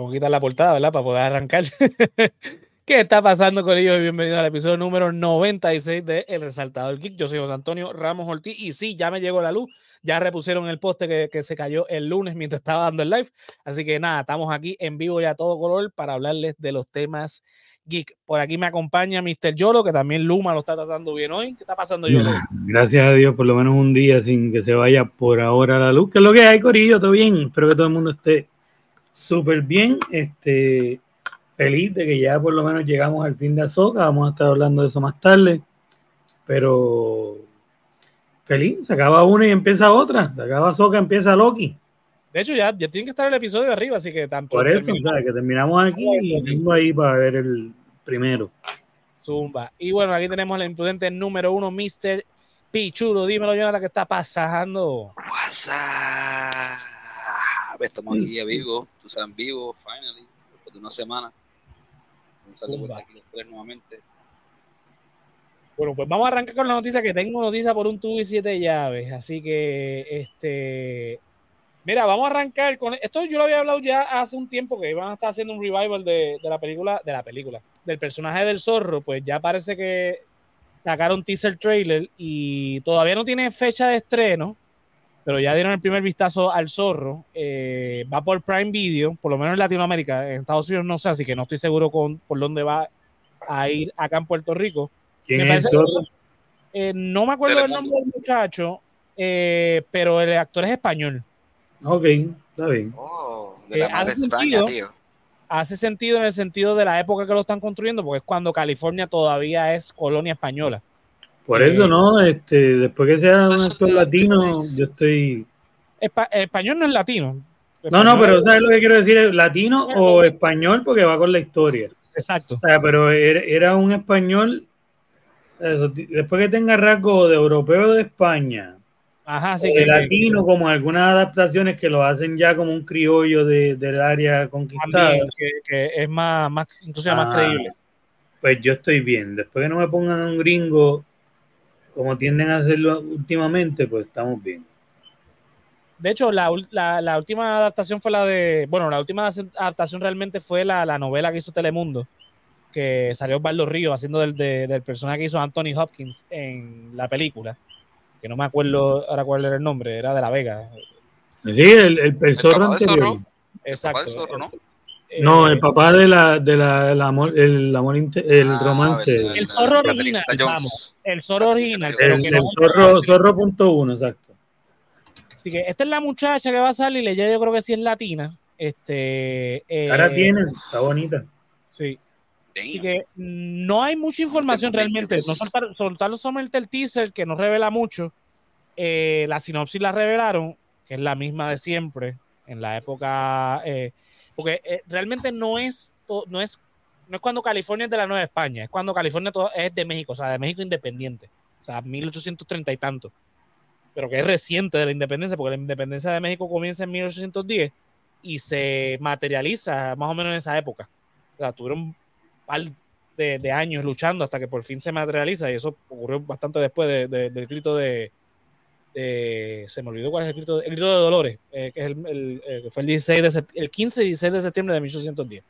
Vamos a quitar la portada, ¿verdad? Para poder arrancar. ¿Qué está pasando con ellos? Al episodio número 96 de El Resaltador Geek. Yo soy José Antonio Ramos Ortiz y sí, ya me llegó la luz. Ya repusieron el poste que, que, se cayó el lunes mientras estaba dando el live. Así que nada, estamos aquí en vivo y a todo color para hablarles de los temas geek. Por aquí me acompaña Mr. Yolo, que también Luma lo está tratando bien hoy. ¿Qué está pasando, Yolo? Gracias a Dios, por lo menos un día sin que se vaya por ahora la luz. ¿Qué es lo que hay, Corillo? ¿Todo bien? Espero que todo el mundo esté súper bien. Este, feliz de que ya por lo menos llegamos al fin de Azoka. Vamos a estar hablando de eso más tarde. Pero feliz, se acaba una y empieza otra. Se acaba Azoka, empieza Loki. De hecho, ya, ya tiene que estar el episodio de arriba, así que tampoco. Por eso, o sea, que terminamos aquí y vengo ahí para ver el primero. Zumba. Y bueno, aquí tenemos el imprudente número uno, Mr. Pichulo. Dímelo, Jonathan, ¿qué está pasando? WhatsApp. Estamos aquí a vivo, tú sabes, vivo, finally, después de una semana. Un saludo aquí los tres nuevamente. Bueno, pues vamos a arrancar con la noticia que tengo noticia por un tubo y siete llaves. Así que, este, Mira, vamos a arrancar con esto. Yo lo había hablado ya hace un tiempo que iban a estar haciendo un revival de, de, la película, de la película, del personaje del zorro. Pues ya parece que sacaron teaser trailer y todavía no tiene fecha de estreno, pero ya dieron el primer vistazo al zorro. Eh, va por Prime Video, por lo menos en Latinoamérica. En Estados Unidos no sé, así que no estoy seguro con por dónde va a ir acá en Puerto Rico. ¿Quién es el zorro? Eh, no me acuerdo el nombre del muchacho, eh, pero el actor es español. Ok, está bien. Oh, de la madre hace, España, sentido, tío. hace sentido en el sentido de la época que lo están construyendo, porque es cuando California todavía es colonia española. Por Eh, eso, ¿no? Este, después que sea un actor de- latino, yo estoy. Espa- español no es latino. No, no, pero es- ¿sabes lo que quiero decir? ¿Es ¿Latino o español? Porque va con la historia. Exacto. O sea, pero era, era un español. eso, después que tenga rasgo de europeo de España, Ajá, o sí de que, latino, como algunas adaptaciones que lo hacen ya como un criollo de, del área conquistada, también, que, que es más, más incluso más Ah, creíble. pues yo estoy bien. Después que no me pongan un gringo como tienden a hacerlo últimamente, pues estamos bien. De hecho, la, ul- la, la última adaptación fue la de. Bueno, la última adaptación realmente fue la, la novela que hizo Telemundo, que salió Osvaldo Río haciendo del, de- del personaje que hizo Anthony Hopkins en la película, que no me acuerdo ahora cuál era el nombre, era de La Vega. Sí, el, el, el zorro anterior. zorro. Exacto. Zorro, ¿no? Eh, No, el papá de la, de la, el amor, el amor, el Ah, romance. verdad, El zorro original, vamos. el zorro original. El- pero El, que el no- zorro, zorro punto uno, exacto. Así que esta es la muchacha que va a salir, ella yo creo que sí es latina. Este, eh, Ahora tiene, está bonita. Sí. Así que no hay mucha información realmente. No soltaron, soltaron solamente el teaser que no revela mucho. Eh, la sinopsis la revelaron, que es la misma de siempre, en la época. eh, porque eh, realmente no es, no, es, no es cuando California es de la Nueva España, es cuando California es de México, o sea, de México independiente. O sea, 1830 y tanto. Pero que es reciente de la independencia, porque la independencia de México comienza en 1810 y se materializa más o menos en esa época. O sea, tuvieron un par de, años luchando hasta que por fin se materializa y eso ocurrió bastante después de- de- del grito de, de- se me olvidó cuál es el grito, de- el grito de Dolores, eh, que es el, el- eh, que fue el 16 de el 15 y 16 de septiembre de 1810.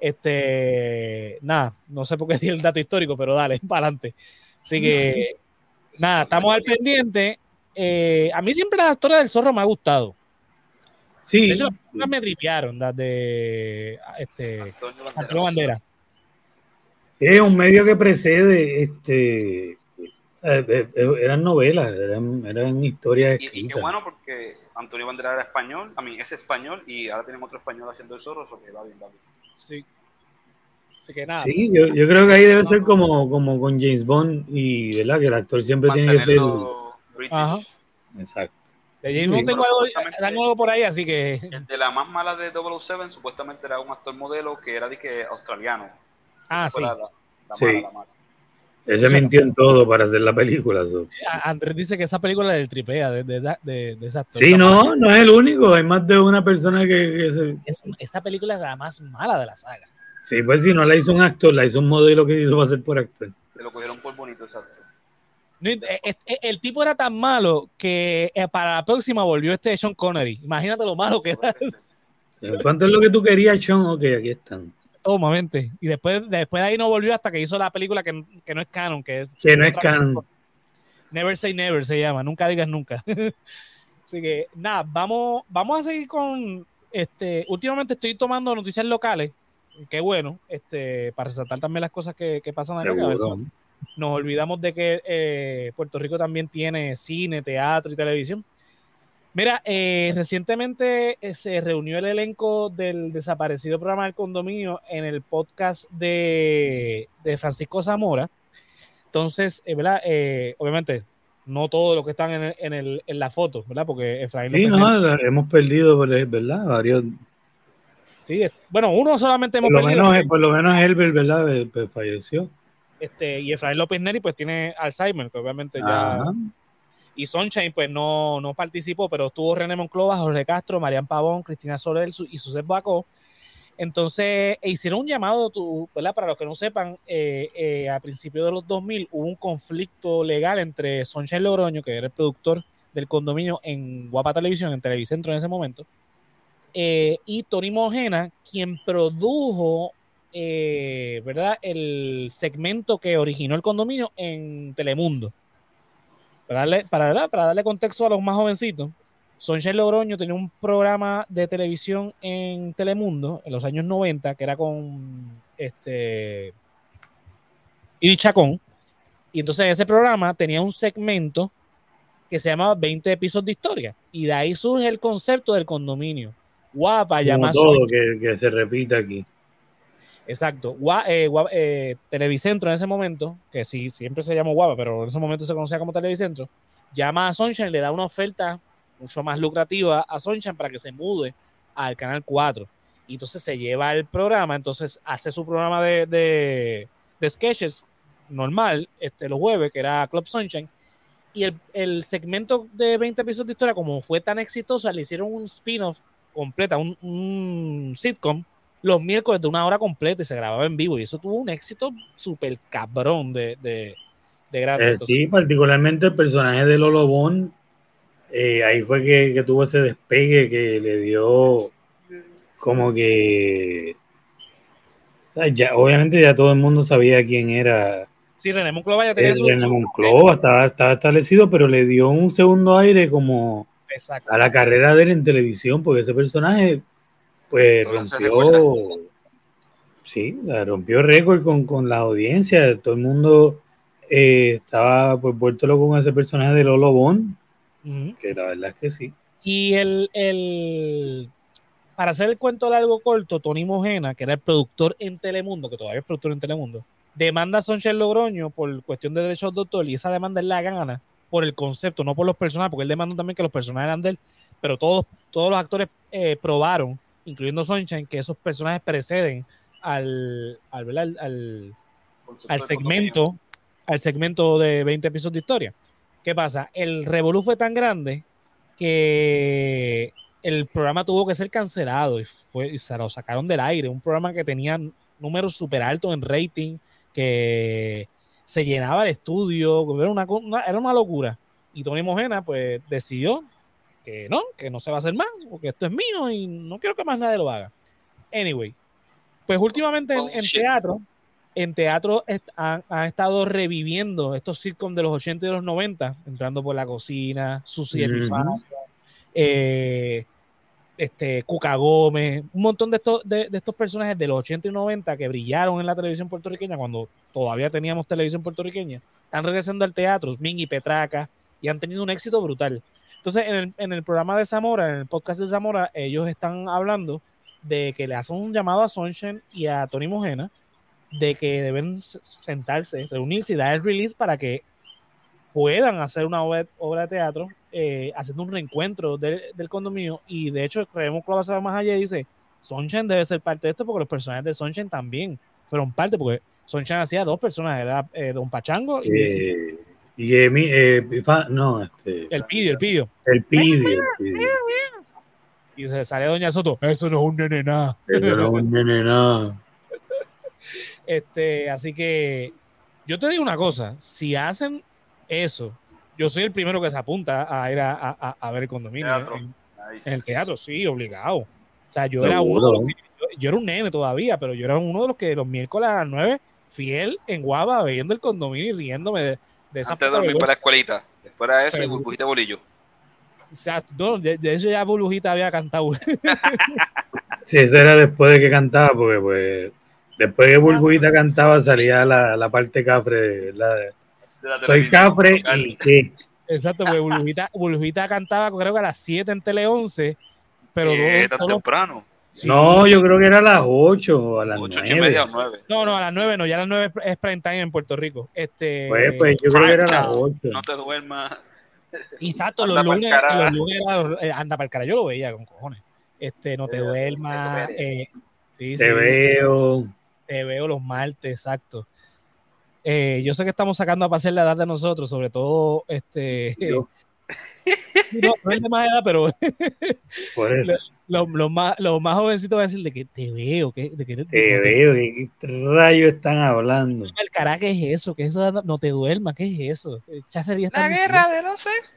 Este, nada, no sé por qué di el dato histórico, pero dale, para adelante. Así que, nada, estamos al pendiente. Eh, a mí siempre la historia del zorro me ha gustado. Sí, De hecho, me tripearon, las de este, Antonio Banderas. Antonio Bandera. sí, es un medio que precede, este, eh, eh, eh, eran novelas, eran, eran historias Y, y escritas. qué bueno porque Antonio Banderas era español, a mí es español y ahora tenemos otro español haciendo el zorro, eso que va bien, va bien. Sí. Así que nada. Sí, yo, yo creo que ahí debe ser como, como con James Bond y, ¿verdad? Que el actor siempre tiene que ser... British. Ajá. Exacto. De James Bond Sí. tengo algo, Supuestamente- tengo algo por ahí, así que. El de la más mala de 007 supuestamente era un actor modelo que era de que australiano. Ah, Esa sí. la, la- la Sí. mala, la mala. Ese mintió en todo para hacer la película. so. A- Andrés dice que esa película es del tripea de, de, de, de esa. Sí, no, no es el único. Hay más de una persona que, que se... Es- esa película es la más mala de la saga. Sí, pues si no la hizo un actor, la hizo un modelo que hizo para ser por actor. Se lo cogieron por bonito, exacto. No, eh, eh, el tipo era tan malo que eh, para la próxima volvió este Sean Connery. Imagínate lo malo que era. ¿Cuánto es lo que tú querías, Sean? Ok, aquí están. Toma, mente. Y después, después de ahí no volvió hasta que hizo la película que, que no es canon, que, es, que no es canon. Never Say Never se llama, nunca digas nunca. Así que nada, vamos, vamos a seguir con este. Últimamente estoy tomando noticias locales, qué bueno, este, para resaltar también las cosas que, que pasan acá. nos olvidamos de que eh, Puerto Rico también tiene cine, teatro y televisión. Mira, eh, recientemente eh, se reunió el elenco del desaparecido programa del condominio en el podcast de, Francisco Zamora. Entonces, eh, ¿verdad? obviamente, no todos los que están en, la foto, ¿verdad? Porque Efraín Sí, no, hemos perdido, ¿verdad? Varios. Sí, bueno, uno solamente hemos por perdido. Menos, por lo menos Elber, ¿verdad? Pues, falleció. Este, y Efraín López Neri, pues tiene Alzheimer, que obviamente ya y Sunshine pues no, no participó, pero estuvo René Monclova, Jorge Castro, Marian Pavón, Cristina Soler y Suset Bacó. Entonces e hicieron un llamado, ¿verdad? para los que no sepan, eh, eh, a principios de los 2000 hubo un conflicto legal entre Sunshine Logroño, que era el productor del condominio en Guapa Televisión, en Televicentro en ese momento, eh, y Tony Mojena, quien produjo ¿verdad? el segmento que originó el condominio en Telemundo. Para darle, para, para darle contexto a los más jovencitos, Sonche Logroño tenía un programa de televisión en Telemundo en los años 90 que era con este y Chacón. Y entonces ese programa tenía un segmento que se llamaba 20 episodios de historia. Y de ahí surge el concepto del condominio. Guapa, todo que, que, se aquí. Exacto. Eh, eh, Televicentro en ese momento, que sí, siempre se llamó Guapa, pero en ese momento se conocía como Televicentro, llama a Sunshine, le da una oferta mucho más lucrativa a Sunshine para que se mude al canal 4. Y entonces se lleva el programa, entonces hace su programa de, sketches normal, este, los jueves, que era Club Sunshine. Y el, segmento de 20 episodios de historia, como fue tan exitoso, le hicieron un spin-off completa, un sitcom los miércoles de una hora completa y se grababa en vivo. Y eso tuvo un éxito súper cabrón de, de, grande. Eh, sí, particularmente el personaje de Lolo Bon, eh, ahí fue que, tuvo ese despegue que le dio como que... Ya, obviamente ya todo el mundo sabía quién era. Sí, René Monclova ya tenía su... René Monclova estaba, estaba, establecido, pero le dio un segundo aire como a la carrera de él en televisión, porque ese personaje pues rompió, sí, rompió récord con, con, la audiencia, todo el mundo eh, estaba pues vuelto loco con ese personaje de Lolo Bon, que la verdad es que sí. Y el, el, para hacer el cuento largo corto, Tony Mojena, que era el productor en Telemundo, que todavía es productor en Telemundo, demanda a Sonchel Logroño por cuestión de derechos de autor y esa demanda es la gana por el concepto, no por los personajes, porque él demandó también que los personajes eran de él, pero todos, todos los actores eh, probaron incluyendo Sunshine, que esos personajes preceden al, al, al, al, segmento, al segmento de 20 episodios de historia. ¿Qué pasa? El revolú fue tan grande que el programa tuvo que ser cancelado y, fue, y se lo sacaron del aire. Un programa que tenía números súper altos en rating, que se llenaba el estudio, era una, era una locura. Y Tony Mojena, pues decidió que no, que no se va a hacer más, porque esto es mío y no quiero que más nadie lo haga. Anyway, pues últimamente en, teatro, en teatro han, estado reviviendo estos sitcoms de los 80 y los 90, entrando por la cocina, Susi uh eh, este, Cuca Gómez, un montón de estos, de, estos personajes de los 80 y 90 que brillaron en la televisión puertorriqueña cuando todavía teníamos televisión puertorriqueña, están regresando al teatro, Ming y Petraca, y han tenido un éxito brutal. Entonces, en el, en el, programa de Zamora, en el podcast de Zamora, ellos están hablando de que le hacen un llamado a Sunshine y a Tony Mojena de que deben sentarse, reunirse y dar el release para que puedan hacer una obra, de teatro eh, haciendo un reencuentro del condominio. Y de hecho, creemos que lo va a más allá y dice: Sunshine debe ser parte de esto porque los personajes de Sunshine también fueron parte, porque Sunshine hacía dos personajes, era eh, Don Pachango y. Eh, y eh, no, este. El pidio, el pidio. El pidio. Y se sale Doña Soto. Eso no es un nene nada. Eso no es un nene nada. Este, así que yo te digo una cosa: si hacen eso, yo soy el primero que se apunta a ir a, a, ver el condominio. En, el teatro, sí, obligado. O sea, yo era uno de los que, yo, yo, era un nene todavía, pero yo era uno de los que los miércoles a las 9, fiel en Guava, bebiendo el condominio y riéndome de, de esa Antes de dormir para la escuelita. Después era eso y burbujita bolillo. O sea, no, de, de, eso ya Burbujita había cantado. sí, eso era después de que cantaba, porque pues después de Burbujita cantaba salía la, la parte cafre, la, de la soy cafre y qué. Exacto, porque Burbujita, Burbujita cantaba creo que a las 7 en Tele 11, pero. ¿Tan temprano? Sí. No, yo creo que era a las 8 o a las 8 9. y media o 9. No, no, a las 9 no, ya a las 9 es prime time en Puerto Rico. Este, pues, pues yo creo que era a las 8. No te duermas. Exacto, los lunes, los lunes era, eh, anda para el cara, yo lo veía con cojones. Este, no te duermas. Eh, sí, te sí, veo. Te veo los martes, exacto. Eh, yo sé que estamos sacando a pasear la edad de nosotros, sobre todo este. No, no es de más edad, pero. Por eso. Los lo más, lo más jovencitos van a decir de que te veo, que, de que te, te veo, ¿qué rayos están hablando? El cara, ¿qué es eso? ¿Qué eso no te duermas? ¿Qué es eso? Ya sería La guerra de los sexos.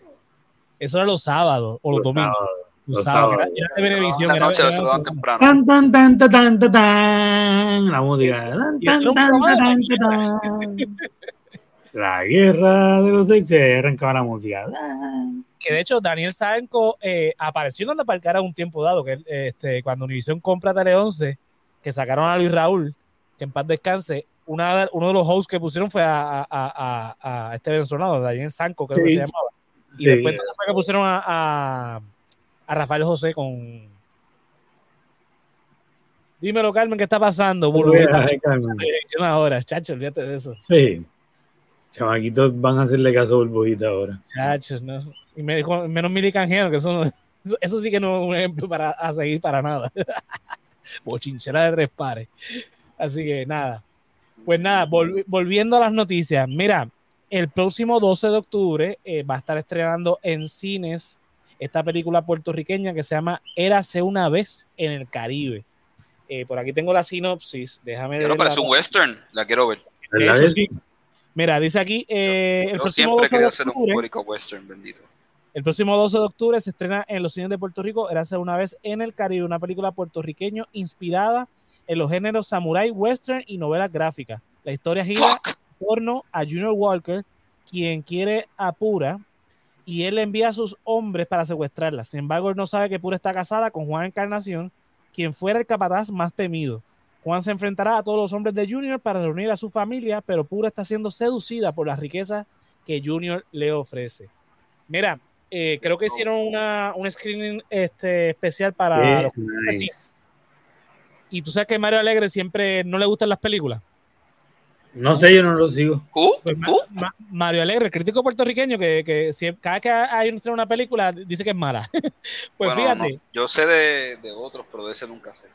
Eso era los sábados o los, los domingos. Sábados. Los sábados. Era, era de televisión. La era, noche era, se lo dan temprano. Tan, tan, tan, tan, tan, tan, tan, la música. Tan, tan, tan, tan, tan, tan. La guerra de los sexos. Y arrancaba la música. Que de hecho Daniel Sanco eh, apareció en Anda para el cara un tiempo dado, que este, cuando Univision compra Tele 11, que sacaron a Luis Raúl, que en paz descanse, una, uno de los hosts que pusieron fue a, a, a, a este venezolano, Daniel Sanco, creo sí. que se llamaba. Y sí. después que pusieron a, Rafael José con. Dímelo, Carmen, ¿qué está pasando? ahora, chacho, olvídate de eso. Sí. Chamaquitos van a hacerle caso a Burbujita ahora. Chachos, no. Y me dijo, menos Mili Canjero, que eso, no, eso sí que no es un ejemplo para a seguir para nada. Bochinchera de tres pares. Así que nada. Pues nada, volv volviendo a las noticias. Mira, el próximo 12 de octubre eh, va a estar estrenando en cines esta película puertorriqueña que se llama Érase una vez en el Caribe. Eh, por aquí tengo la sinopsis. Déjame ver. parece un western, la quiero ver. De hecho, sí. Mira, dice aquí eh, yo, el yo próximo siempre 12 de octubre, un western, bendito. el próximo 12 de octubre se estrena en los cines de Puerto Rico Érase una vez en el Caribe, una película puertorriqueño inspirada en los géneros samurai, western y novelas gráficas. La historia gira Fuck. en torno a Junior Walker, quien quiere a Pura y él envía a sus hombres para secuestrarla. Sin embargo, él no sabe que Pura está casada con Juan Encarnación, quien fuera el capataz más temido. Juan se enfrentará a todos los hombres de Junior para reunir a su familia, pero Pura está siendo seducida por las riquezas que Junior le ofrece. Mira, eh, creo que hicieron una, un screening este, especial para los nice. Y tú sabes que Mario Alegre siempre no le gustan las películas. No sé, yo no lo sigo. ¿Who? Pues Ma- ¿Who? Ma- Mario Alegre, el crítico puertorriqueño, que, que si- cada vez que hay una, una película dice que es mala. pues Bueno, fíjate, no, yo sé de, de otros, pero de ese nunca sé.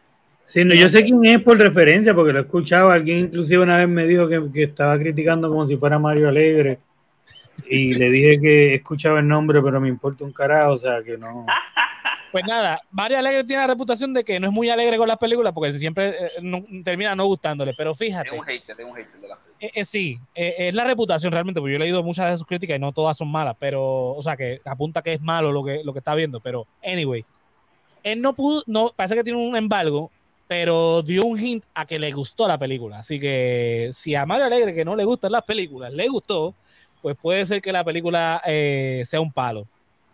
Sí, no, yo sé quién es por referencia, porque lo he escuchado. Alguien inclusive una vez me dijo que, que estaba criticando como si fuera Mario Alegre. Y le dije que escuchaba el nombre, pero me importa un carajo, o sea que no. pues nada, Mario Alegre tiene la reputación de que no es muy alegre con las películas porque siempre eh, no- termina no gustándole. Pero fíjate, Es un hater, es un hater de la. Eh, eh, sí, eh, es la reputación realmente, porque yo he leído muchas de sus críticas y no todas son malas, pero, o sea, que apunta que es malo lo que, lo que está viendo, pero, anyway, él no pudo, no, parece que tiene un embargo, pero dio un hint a que le gustó la película, así que si a Mario Alegre que no le gustan las películas, le gustó, pues puede ser que la película eh, sea un palo.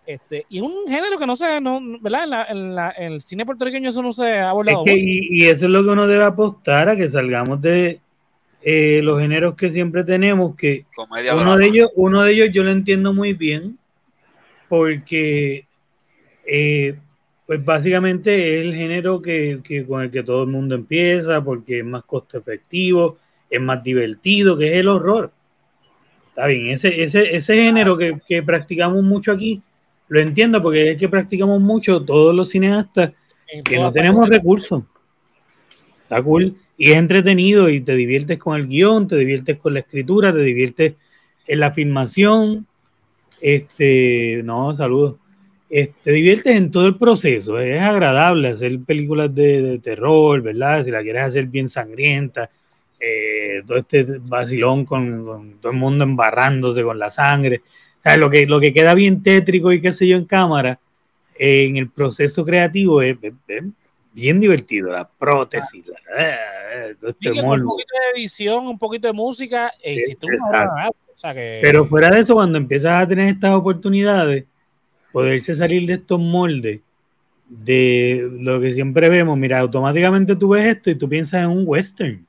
Este, y un género que no se, no, ¿verdad? En, la, en, la, en el cine puertorriqueño eso no se ha Es abordado que, mucho. y, y eso es lo que uno debe apostar a que salgamos de eh, los géneros que siempre tenemos, que Comedia uno de ellos, uno de ellos yo lo entiendo muy bien, porque eh, pues básicamente es el género que, que con el que todo el mundo empieza, porque es más costo efectivo, es más divertido, que es el horror. Está bien, ese, ese, ese género que, que practicamos mucho aquí, lo entiendo porque es el que practicamos mucho todos los cineastas que no tenemos recursos. Está cool. Y es entretenido y te diviertes con el guion, te diviertes con la escritura, te diviertes en la filmación. Este, no, saludos. Te diviertes en todo el proceso. Es agradable hacer películas de, de terror, ¿verdad? Si la quieres hacer bien sangrienta, eh, todo este vacilón con, con todo el mundo embarrándose con la sangre. O sea, lo que, lo que queda bien tétrico y qué sé yo en cámara, eh, en el proceso creativo es, es- es bien divertido, la prótesis, la, eh, eh, todo este un poquito de edición, un poquito de música, una exacto. obra de arte. O sea que, Pero fuera de eso, cuando empiezas a tener estas oportunidades, poderse salir de estos moldes, de lo que siempre vemos, mira, automáticamente tú ves esto y tú piensas en un western.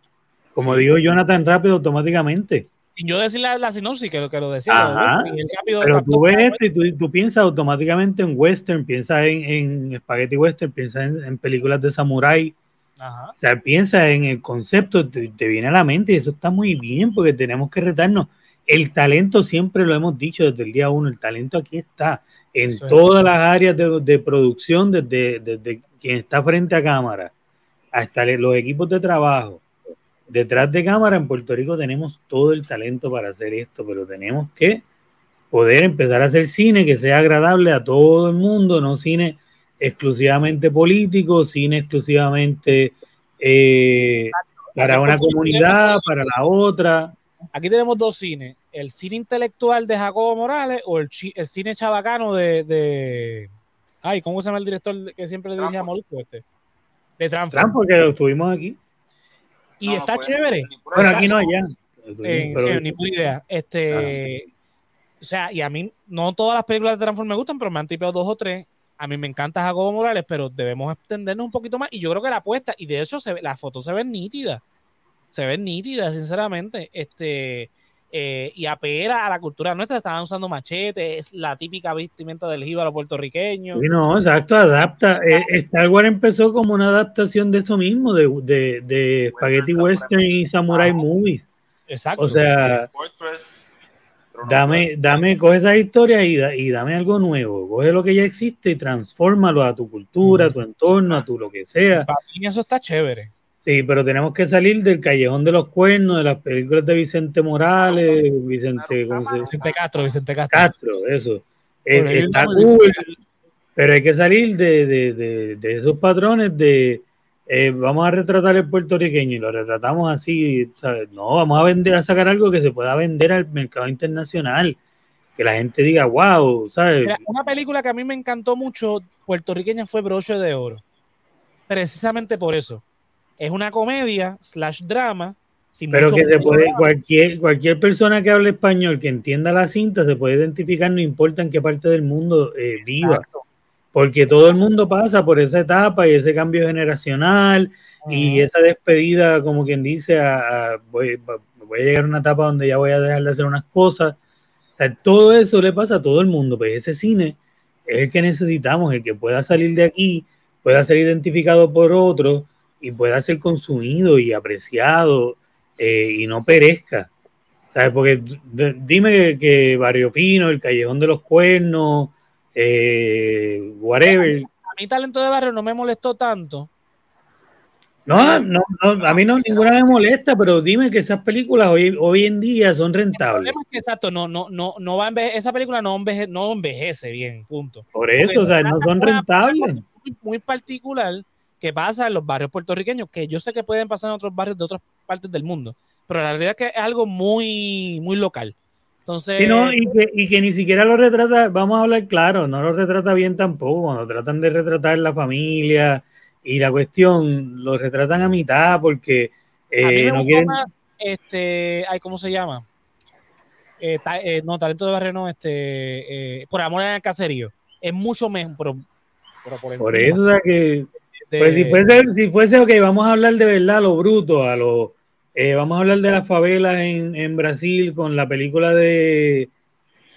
Como Sí. dijo Jonathan rápido, automáticamente. sin yo decir la, la sinopsis, que lo que lo decía. Ajá. rápido Pero tú ves esto y tú, tú piensas automáticamente en western, piensas en, en spaghetti western, piensas en, en películas de samurái, Ajá. o sea, piensa en el concepto, te, te viene a la mente y eso está muy bien porque tenemos que retarnos. El talento siempre lo hemos dicho desde el día uno, el talento aquí está en es. todas las áreas de, de producción, desde, desde quien está frente a cámara hasta los equipos de trabajo. Detrás de cámara en Puerto Rico tenemos todo el talento para hacer esto, pero tenemos que poder empezar a hacer cine que sea agradable a todo el mundo, no cine exclusivamente político, cine exclusivamente eh, para una comunidad, para la otra. Aquí tenemos dos cines: el cine intelectual de Jacobo Morales o el, chi- el cine chabacano de, de- Ay, ¿cómo se llama el director que siempre le dirige a. Molusco este? De Transform. Trump, porque lo tuvimos aquí. Y No, está puede- chévere. Bueno, aquí no allá. Eh, Pero- sí, ni idea. Este, o sea, y a mí no todas las películas de Transform me gustan, pero me han tipeado dos o tres. A mí me encanta Jacobo Morales, pero debemos extendernos un poquito más. Y yo creo que la apuesta, y de hecho se ve, las fotos se ven nítidas. Se ven nítidas, sinceramente. Este, eh, y apela a la cultura nuestra. Estaban usando machetes, es la típica vestimenta del jíbaro puertorriqueño. Sí, no, exacto, adapta. Eh, Star Wars empezó como una adaptación de eso mismo, de, de, de Spaghetti Western y Samurai Ajá. Movies. Exacto. O sea, dame, dame, coge esa historia y, da- y dame algo nuevo. Coge lo que ya existe y transfórmalo a tu cultura, a tu entorno, a tu lo que sea. para mí eso está chévere. Sí, pero tenemos que salir del callejón de los cuernos, de las películas de Vicente Morales, Vicente, ¿cómo se dice? Vicente Castro, Vicente Castro. Castro, eso. Está cool, pero hay que salir de, de- de- de esos patrones de eh, vamos a retratar el puertorriqueño y lo retratamos así, ¿sabes? No, vamos a vender, a sacar algo que se pueda vender al mercado internacional, que la gente diga, wow, ¿sabes? Mira, una película que a mí me encantó mucho, puertorriqueña, fue Broche de Oro. Precisamente por eso. Es una comedia slash drama. Sin Pero mucho que se puede, cualquier, cualquier persona que hable español, que entienda la cinta, se puede identificar, no importa en qué parte del mundo eh, viva. Exacto. porque todo el mundo pasa por esa etapa y ese cambio generacional y Ujú. esa despedida, como quien dice, a, a- voy, voy a llegar a una etapa donde ya voy a dejar de hacer unas cosas. O sea, todo eso le pasa a todo el mundo, pues ese cine es el que necesitamos, el que pueda salir de aquí, pueda ser identificado por otros y pueda ser consumido y apreciado eh, y no perezca. ¿Sabes? Porque dime que, Barrio Fino, el Callejón de los Cuernos, eh, whatever. A mí Talento de Barrio no me molestó tanto. No, no, no, a mí no ninguna me molesta, pero dime que esas películas hoy, hoy en día son rentables. es que, exacto, no, no, no, no va a enveje- esa película no, enveje- no envejece bien, punto. Por eso, o sea, no son rentables. Muy, muy particular que pasa en los barrios puertorriqueños, que yo sé que pueden pasar en otros barrios de otras partes del mundo, pero la realidad es que es algo muy, muy local. Entonces, Sí, no, y, que, y que ni siquiera lo retrata, vamos a hablar claro, no lo retrata bien tampoco, cuando tratan de retratar la familia y la cuestión, lo retratan a mitad porque a mí eh, me no quieren... más, este, ay, ¿cómo se llama? Eh, ta- eh, no, talento de barrio no, este, por amor en el caserío. Es mucho mejor, pero, pero por, Por eso, que de- Pues si fuese, si fuese, ok, vamos a hablar de verdad, a lo bruto, a lo, eh, vamos a hablar de las favelas en, en Brasil con la película de,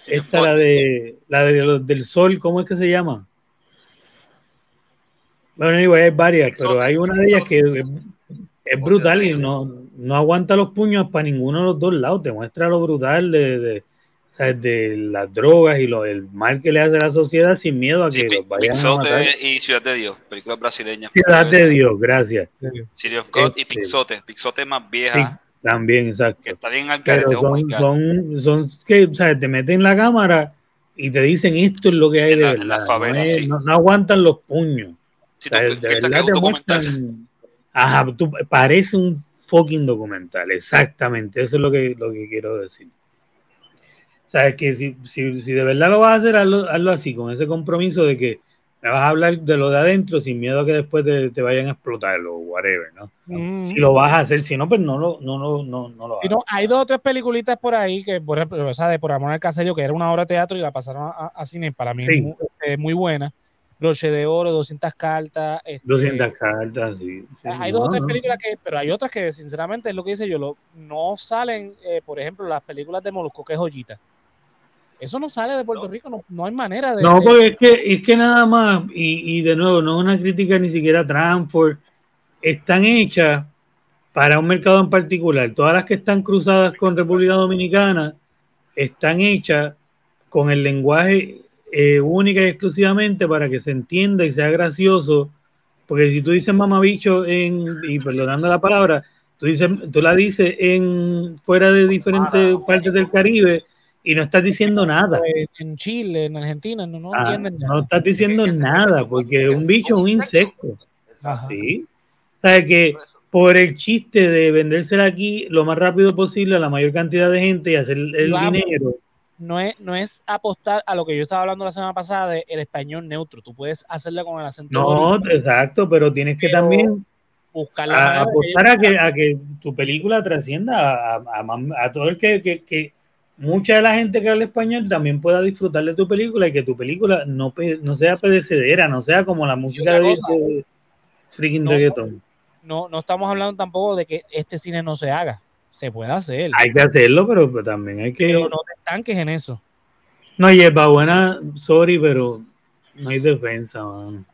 esta, la de, la de los del sol, ¿cómo es que se llama? Bueno, anyway, hay varias, pero hay una de ellas que es, es brutal y no, no aguanta los puños para ninguno de los dos lados, te muestra lo brutal de, de, ¿sabes? de las drogas y lo, el mal que le hace a la sociedad sin miedo a Sí, que los vayan a matar. Pixote y Ciudad de Dios, películas brasileñas. Ciudad de Dios, gracias. City of God y Este- Pixote. Pixote más vieja, Pix- También, exacto. que está bien al Pero. Oh son, son, que, o sea, te meten la cámara y te dicen esto es lo que hay En de la- en verdad. la favela, no, es- sí. no- no aguantan los puños. Si tú de verdad te muestran. Ajá, tú- parece un fucking documental, exactamente. Eso es lo que, lo que quiero decir. O sea, es que si, si, si de verdad lo vas a hacer, hazlo, hazlo así, con ese compromiso de que me vas a hablar de lo de adentro sin miedo a que después te, te vayan a explotar o whatever, ¿no? Mm. Si lo vas a hacer, si no, pues no lo, no, lo- no, no lo Si hagas. no, hay dos o tres peliculitas por ahí que, por ejemplo, esa de Por Amor al Caserio, que era una obra de teatro y la pasaron a, a cine, para mí Sí. es muy, eh, muy buena. Broche de Oro, 200 cartas. este, 200 cartas, sí. sí, hay no, dos o tres no. películas que, pero hay otras que, sinceramente, es lo que dice yo, lo, no salen, eh, por ejemplo, las películas de Molusco, que es joyita. Eso no sale de Puerto Rico, no, no hay manera de. No, de- porque es que, es que nada más, y, y de nuevo, no es una crítica ni siquiera a Transford, están hechas para un mercado en particular. Todas las que están cruzadas con República Dominicana están hechas con el lenguaje eh, única y exclusivamente para que se entienda y sea gracioso. Porque si tú dices mamabicho en, y perdonando la palabra, tú, dices, tú la dices en fuera de diferentes partes del Caribe y no estás diciendo nada. en- Chile, en Argentina, no, no Ah, entienden no nada. estás diciendo nada, porque un bicho es un insecto. Ajá. ¿sí? O sea, que por el chiste de vendérsela aquí lo más rápido posible a la mayor cantidad de gente y hacer el Vamos. dinero. no es, no es apostar a lo que yo estaba hablando la semana pasada de el español neutro. Tú puedes hacerla con el acento No, exacto, pero tienes que Pero también buscar la a- apostar a que, a que tu película trascienda a, a- a- a todo el que, que, que mucha de la gente que habla español también pueda disfrutar de tu película y que tu película no, no sea pedecedera, no sea como la música de, cosa, de freaking no, reggaeton. no, no estamos hablando tampoco de que este cine no se haga. Se puede hacer. Hay que hacerlo, pero, pero también hay que. pero no te estanques en eso. No, hierba buena, sorry, pero no hay defensa, mano.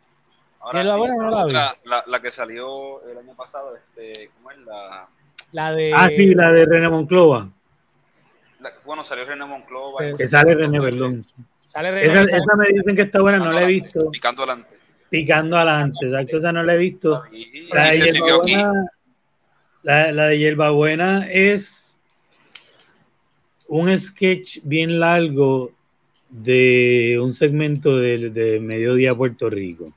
Ahora, ¿Y la buena no la vi? otra, la, la que salió el año pasado, este, ¿cómo es la, La de. Ah, sí, la de René Monclova. Bueno, salió René Monclova. Sí, Que sale René, perdón. Sale de Esa, esa me dicen que está buena, no la he visto. Picando adelante. Picando adelante, exacto, esa no la he visto. La de. Hierbabuena, la, la de Hierbabuena es un sketch bien largo de un segmento de, de Mediodía Puerto Rico.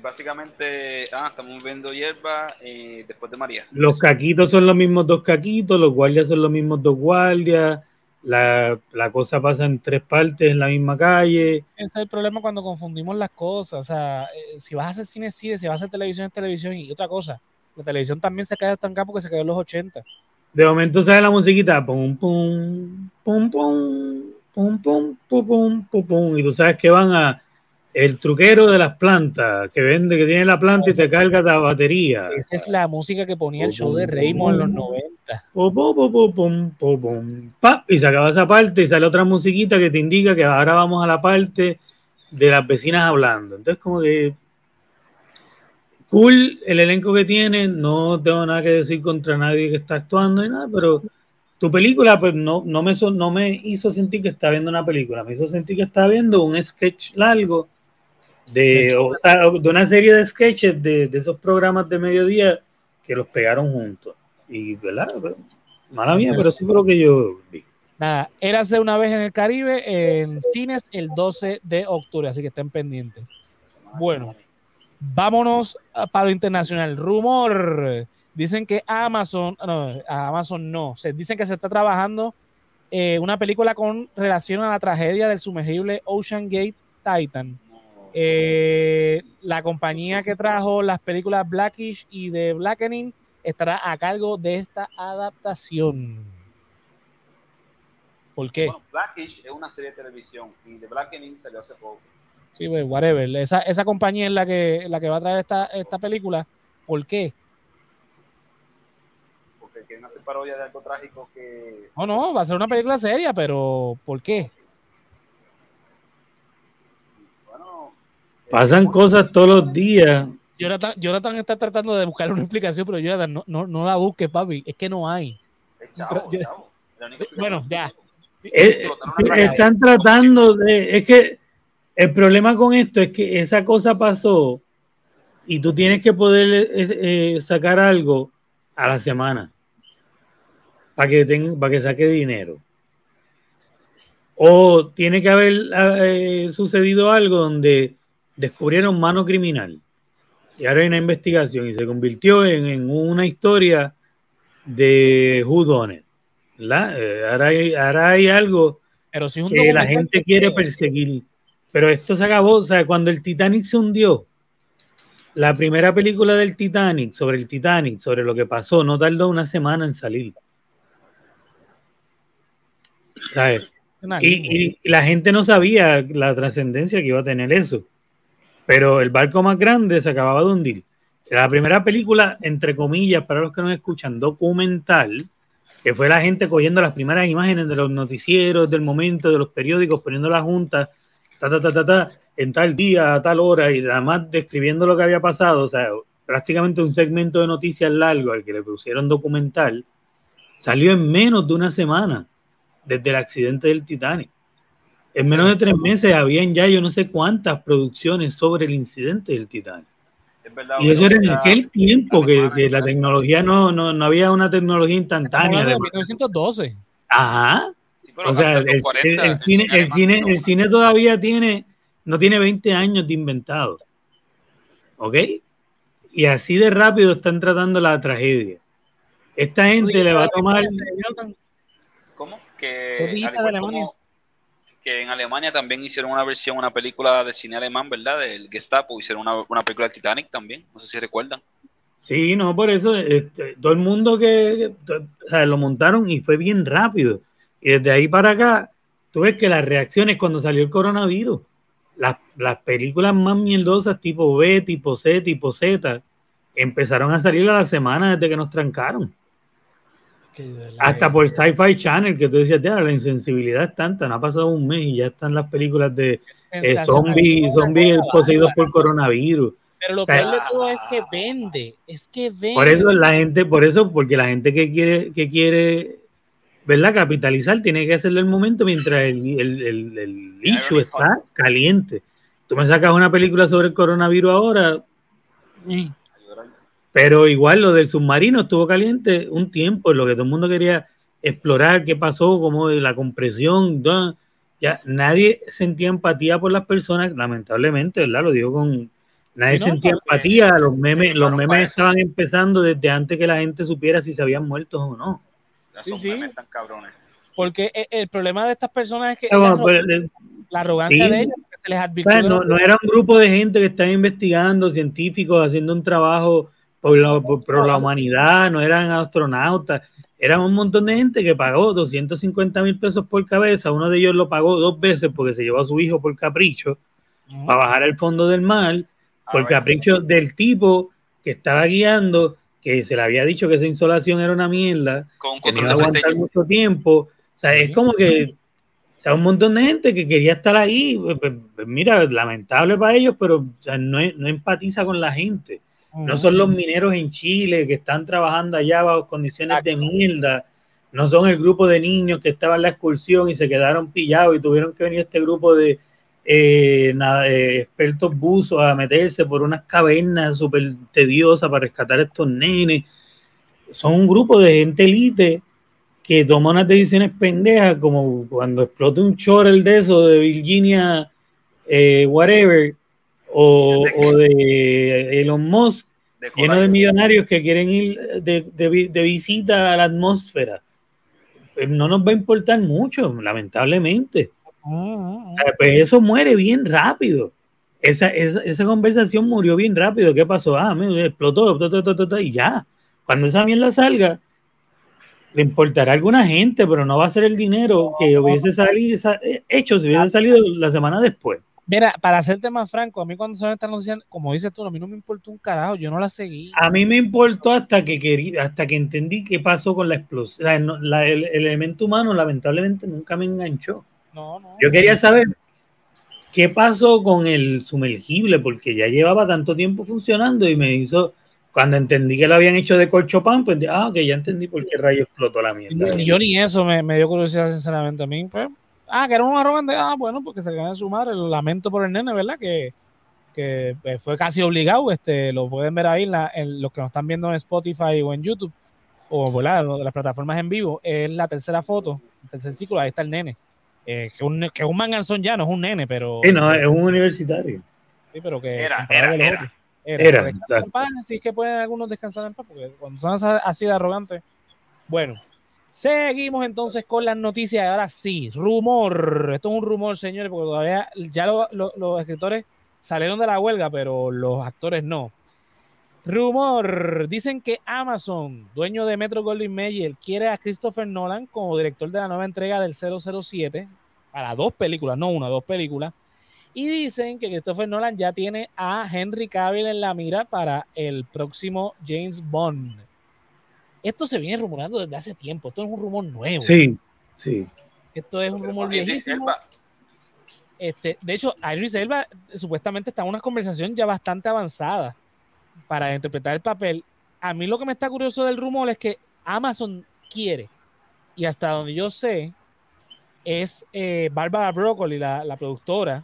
Básicamente, ah, estamos viendo hierba eh, después de María. Los caquitos son los mismos dos caquitos, los guardias son los mismos dos guardias, la, la cosa pasa en tres partes en la misma calle. Ese es el problema cuando confundimos las cosas. O sea, eh, si vas a hacer cine, cine, si vas a hacer televisión, es televisión. Y otra cosa, la televisión también se queda estancada porque se quedó en los 80. De momento sale la musiquita, pum, pum, pum, pum, pum, pum, pum, pum, pum, pum, y tú sabes que van a el truquero de las plantas, que vende, que tiene la planta y se carga la batería. Esa es la música que ponía el show de Raymond en los 90. Pum, pum, pum, pum, pum, pum, pum, pa, y se acaba esa parte y sale otra musiquita que te indica que ahora vamos a la parte de las vecinas hablando. Entonces, como que cool el elenco que tiene, no tengo nada que decir contra nadie que está actuando y nada, pero tu película pues no, no, me, no me hizo sentir que estaba viendo una película, me hizo sentir que estaba viendo un sketch largo de, o sea, de una serie de sketches de, de esos programas de mediodía que los pegaron juntos. Y, ¿verdad? Mala mía, pero sí fue lo que yo vi. Nada, érase una vez en el Caribe, en cines el 12 de octubre, así que estén pendientes. Bueno, vámonos a- para lo internacional. Rumor. Dicen que Amazon, no, Amazon no, se dicen que se está trabajando eh, una película con relación a la tragedia del sumergible Ocean Gate Titan. Eh, la compañía que trajo las películas Blackish y The Blackening estará a cargo de esta adaptación. ¿Por qué? Bueno, Blackish es una serie de televisión y The Blackening salió hace poco. Sí, pues, whatever. Esa, esa compañía es la que, la que va a traer esta, esta película. ¿Por qué? Porque quieren hacer parodia de algo trágico que. No, no, va a ser una película seria, pero ¿por qué? Bueno. eh, Pasan cosas todos los días. Jonathan, Jonathan está tratando de buscar una explicación, pero Jonathan, no, no, no la busques, papi. Es que no hay. Chavo, Yo- chavo. Bueno, ya. es Eh, están tratando de. Es que el problema con esto es que esa cosa pasó y tú tienes que poder eh, eh, sacar algo a la semana para que, ten- para que saque dinero. O tiene que haber eh, sucedido algo donde descubrieron mano criminal y ahora hay una investigación y se convirtió en, en una historia de ¿verdad? Eh, ahora, hay, ahora hay algo Pero si es un que la gente quiere perseguir. pero esto se acabó, o sea, cuando el Titanic se hundió, la primera película del Titanic, sobre el Titanic, sobre lo que pasó, no tardó una semana en salir. ¿Sabes? Y, y, la gente no sabía la trascendencia que iba a tener eso. Pero el barco más grande se acababa de hundir. La primera película, entre comillas, para los que nos escuchan, documental, que fue la gente cogiendo las primeras imágenes de los noticieros del momento, de los periódicos, poniendo la junta, ta, ta, ta, ta, ta, en tal día, a tal hora, y además describiendo lo que había pasado, o sea, prácticamente un segmento de noticias largo al que le pusieron documental, salió en menos de una semana desde el accidente del Titanic. En menos de tres meses habían ya yo no sé cuántas producciones sobre el incidente del Titanic y eso era en aquel tiempo que, que la tecnología no, no, no, había una tecnología instantánea. En 1912. Ajá. o sea, el, el, cine, el, cine, el cine todavía tiene, no tiene 20 años de inventado. ¿Ok? Y así de rápido están tratando la tragedia. Esta gente le va a tomar. ¿Cómo? Que que en Alemania también hicieron una versión, una película de cine alemán, ¿verdad? Del Gestapo, hicieron una, una película de Titanic también, no sé si recuerdan. Sí, no, por eso este, todo el mundo que, lo montaron y fue bien rápido. Y desde ahí para acá, tú ves que las reacciones cuando salió el coronavirus, las, las películas más mierdosas tipo B, tipo C, tipo Z, empezaron a salir a la semana desde que nos trancaron. Hasta por Sci-Fi Channel, que tú decías, la insensibilidad es tanta, no ha pasado un mes y ya están las películas de eh, zombies, zombies poseídos por coronavirus. Pero lo peor de todo es que vende, es que vende. Por eso la gente, por eso, porque la gente que quiere, que quiere, ¿verdad? Capitalizar tiene que hacerlo el momento mientras el, el, el, está caliente. Tú me sacas una película sobre el coronavirus ahora, eh, pero igual lo del submarino estuvo caliente un tiempo, lo que todo el mundo quería explorar, qué pasó, cómo la compresión, ya nadie sentía empatía por las personas, lamentablemente, ¿verdad? Lo digo con nadie sentía empatía, los memes, los memes estaban empezando desde antes que la gente supiera si se habían muerto o no. Sí, sí. cabrones. Porque e, el problema de estas personas es que pues, la, arrogancia de ellos que se les advirtió. no, no, era un grupo de gente que estaba investigando, científicos, haciendo un trabajo por la, humanidad, no eran astronautas, eran un montón de gente que pagó 250 mil pesos por cabeza, uno de ellos lo pagó dos veces porque se llevó a su hijo por capricho, para bajar al fondo del mar, por capricho del tipo que estaba guiando, que se le había dicho que esa insolación era una mierda, que no iba a aguantar mucho tiempo, o sea, es como que o sea, un montón de gente que quería estar ahí, pues, pues, pues, mira, lamentable para ellos, pero no, no empatiza con la gente. No son los mineros en Chile que están trabajando allá bajo condiciones de mierda. No son el grupo de niños que estaban en la excursión y se quedaron pillados y tuvieron que venir este grupo de eh, eh, expertos buzos a meterse por unas cavernas súper tediosas para rescatar a estos nenes. Son un grupo de gente elite que toma unas decisiones pendejas, como cuando explota un chorel de eso de Virginia, eh, whatever, o, de Elon Musk, lleno de millonarios que quieren ir de, visita a la atmósfera. Pues no nos va a importar mucho, lamentablemente. Eh, pues eso muere bien rápido. Esa, esa, conversación murió bien rápido. ¿Qué pasó? Ah, me explotó, y ya. Cuando esa mierda salga, le importará a alguna gente, pero no va a ser el dinero que hubiese salido, eh, hecho si hubiese salido la semana después. Mira, para hacerte más franco, a mí cuando se me están anunciando, como dices tú, a mí no me importó un carajo, yo no la seguí. A mí me importó hasta que quería, hasta que entendí qué pasó con la explosión. el, elemento humano, lamentablemente, nunca me enganchó. No, no. Yo quería saber qué pasó con el sumergible, porque ya llevaba tanto tiempo funcionando y me hizo, cuando entendí que lo habían hecho de colcho pan, pues, ah, ok, ya entendí por qué rayo explotó la mierda. yo ni eso me, me dio curiosidad, sinceramente, a mí, pues Ah, que era un arrogante. Ah, bueno, porque se le su madre. El lamento por el nene, ¿verdad? Que, que eh, fue casi obligado. Este, lo pueden ver ahí en, los que nos están viendo en Spotify o en YouTube o ¿verdad? las plataformas en vivo. Es la tercera foto, el tercer ciclo. Ahí está el nene. Eh, que, un, que un manganzón ya no es un nene, pero. Sí, no, es un universitario. Sí, pero que. Era, era, era. Era, sí que pueden algunos descansar en paz, porque cuando son así de arrogantes. Bueno, Seguimos entonces con las noticias. Ahora sí, rumor. Esto es un rumor, señores, porque todavía ya los escritores salieron de la huelga, pero los actores no. Rumor. Dicen que Amazon, dueño de Metro Goldwyn Mayer, quiere a Christopher Nolan como director de la nueva entrega del 007 para dos películas, no una, dos películas. Y dicen que Christopher Nolan ya tiene a Henry Cavill en la mira para el próximo James Bond. Esto se viene rumorando desde hace tiempo. Esto es un rumor nuevo. Sí, sí. Esto es un rumor viejísimo. Este, de hecho, Idris Elba supuestamente está en una conversación ya bastante avanzada para interpretar el papel. A mí lo que me está curioso del rumor es que Amazon quiere, y hasta donde yo sé, es eh, Barbara Broccoli, la, productora,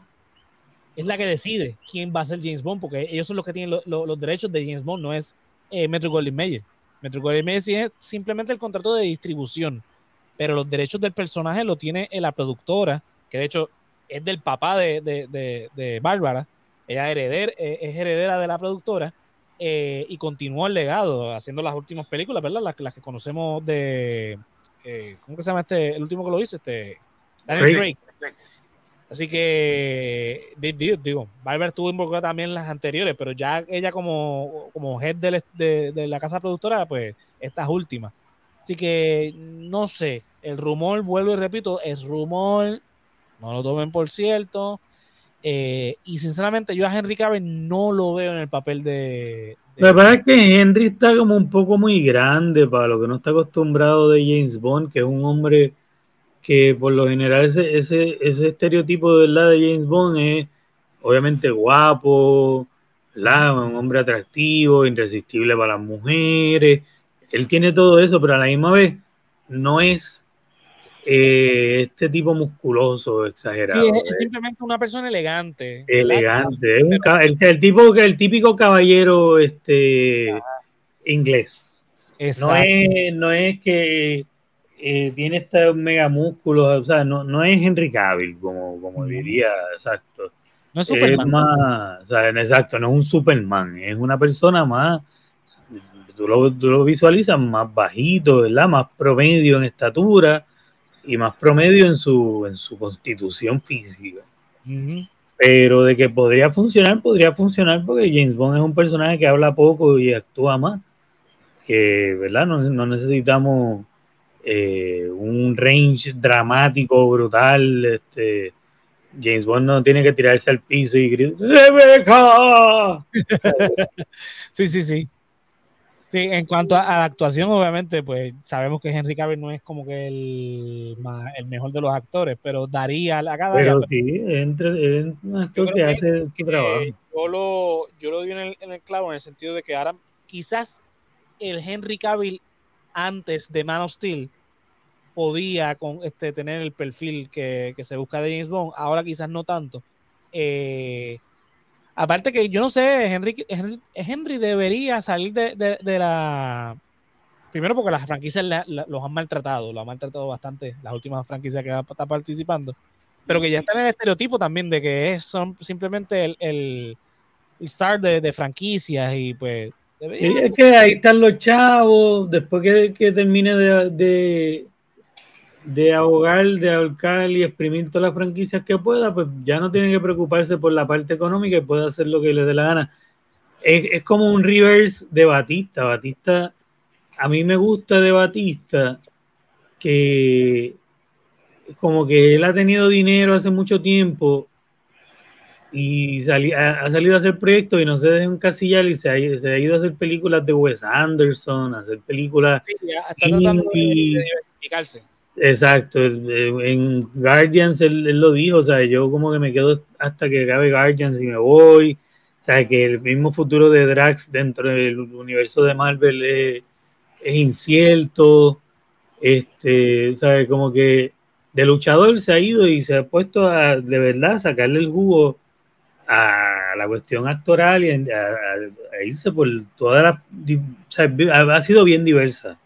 es la que decide quién va a ser James Bond, porque ellos son los que tienen los derechos de James Bond, no es eh, Metro Goldwyn Mayer. Metro Goldwyn Mayer es simplemente el contrato de distribución, pero los derechos del personaje lo tiene la productora, que de hecho es del papá de, de, Bárbara, ella heredera, eh, es heredera de la productora, eh, y continuó el legado haciendo las últimas películas, ¿verdad? Las, las que conocemos de. Eh, ¿Cómo que se llama este? El último que lo hizo, este. Daniel Craig. Así que, digo, digo Barbara estuvo involucrada también en las anteriores, pero ya ella como, como head de, de, la casa productora, pues estas últimas. Así que, no sé, el rumor, vuelvo y repito, es rumor, no lo tomen por cierto. Eh, y sinceramente yo a Henry Cavill no lo veo en el papel de, La verdad es que Henry está como un poco muy grande para lo que no está acostumbrado de James Bond, que es un hombre que por lo general ese, ese, ese estereotipo de, de James Bond es obviamente guapo, un hombre atractivo, irresistible para las mujeres. Él tiene todo eso, pero a la misma vez no es eh, este tipo musculoso, exagerado. Sí, es, simplemente una persona elegante. Elegante, el, tipo, el típico caballero este, inglés. No es, no es que eh, tiene estos mega músculos, o sea, no, no es Henry Cavill, como, como diría, exacto. No es Superman. más, o sea, exacto, no es un Superman, es una persona más, tú lo, tú lo visualizas más bajito, ¿verdad? Más promedio en estatura, y más promedio en su, en su constitución física. Pero de que podría funcionar, podría funcionar porque James Bond es un personaje que habla poco y actúa más. Que, ¿verdad? No, no necesitamos eh, un range dramático, brutal. Este, James Bond no tiene que tirarse al piso y gritar ¡Rebecca! sí, sí, sí. Sí, en cuanto a, la actuación, obviamente, pues sabemos que Henry Cavill no es como que el, el mejor de los actores, pero daría la cada Pero sí, entre, un actor que hace que trabajo. Yo lo, yo lo di en el, en el clavo en el sentido de que ahora quizás el Henry Cavill antes de Man of Steel podía con, este, tener el perfil que, que se busca de James Bond, ahora quizás no tanto. Eh, Aparte que yo no sé, Henry, Henry, debería salir de, la... Primero porque las franquicias los han maltratado, lo han maltratado bastante las últimas franquicias que está participando. Pero que ya está en el estereotipo también de que es, son simplemente el, el, star de, franquicias y pues... Sí, es que ahí están los chavos, después que, termine de, de ahogar, de ahorcar y exprimir todas las franquicias que pueda, pues ya no tiene que preocuparse por la parte económica y puede hacer lo que le dé la gana. Es, como un reverse de Batista. Batista, a mí me gusta de Batista que como que él ha tenido dinero hace mucho tiempo y ha, salido a hacer proyectos y no se deja encasillar y se ha, se ha ido a hacer películas de Wes Anderson, a hacer películas sí, Exacto, en Guardians él, lo dijo, o sea, yo como que me quedo hasta que acabe Guardians y me voy, o sea, que el mismo futuro de Drax dentro del universo de Marvel es, incierto, este, o sea, como que de luchador se ha ido y se ha puesto a de verdad sacarle el jugo a la cuestión actoral y a, irse por toda la, o sea, ha sido bien diversa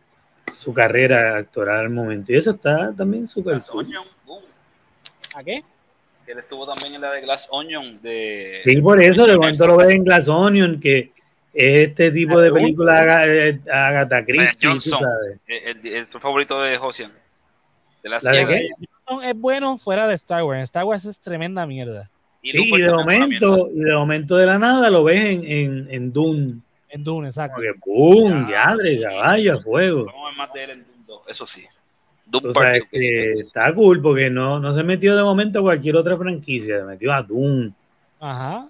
su carrera actoral al momento. Y eso está también súper ¿A qué? Que él estuvo también en la de Glass Onion. De... Sí, por eso, de cuando lo ves en Glass Onion, que este tipo de película eh, Agatha Christie. Johnson, el, el, favorito de Josian. De la, ¿La de es bueno fuera de Star Wars. Star Wars es tremenda mierda. Y, de momento, y de momento de la nada lo ves en, en, en Dune. En Dune, exacto. Porque ¡pum! de caballo, a fuego. más de él en Dune 2, eso sí. Dune o sea, que está cool porque no, no se metió de momento a cualquier otra franquicia, se metió a Dune. Ajá.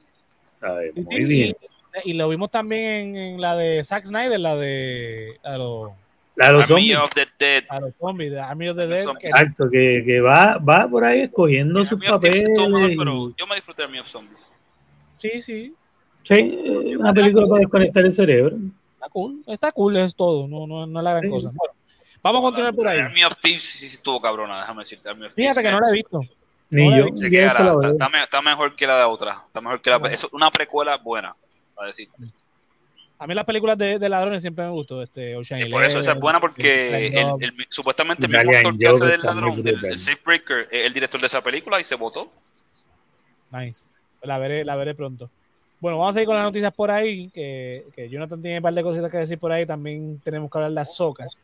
Muy bien. Y, lo vimos también en, la de Zack Snyder, la de, la de los la de los Army zombies. of the Dead. A los zombies, de Army of the Dead. Exacto, que, que, va, va por ahí escogiendo sus papeles. pero yo me disfruté de Army of Zombies. Sí, sí. Sí, una película para desconectar el cerebro. Está cool, está cool, es todo, no, no, no la gran cosa. Bueno, vamos a continuar por ahí. Army of Thieves sí, estuvo cabrona, déjame decirte. Army of Fíjate que no la he visto. Ni yo. está, está, mejor que la de otra. Está mejor que la. Es una precuela buena, para decir. A mí las películas de, de ladrones siempre me gustó. Este, Ocean por eso esa es buena porque el, el, supuestamente el mismo actor que hace del ladrón, del, el Safe Breaker, es el director de esa película y se votó. Nice. La veré, la veré pronto. Bueno, vamos a ir con las noticias por ahí, que, que Jonathan tiene un par de cositas que decir por ahí. También tenemos que hablar de las socas.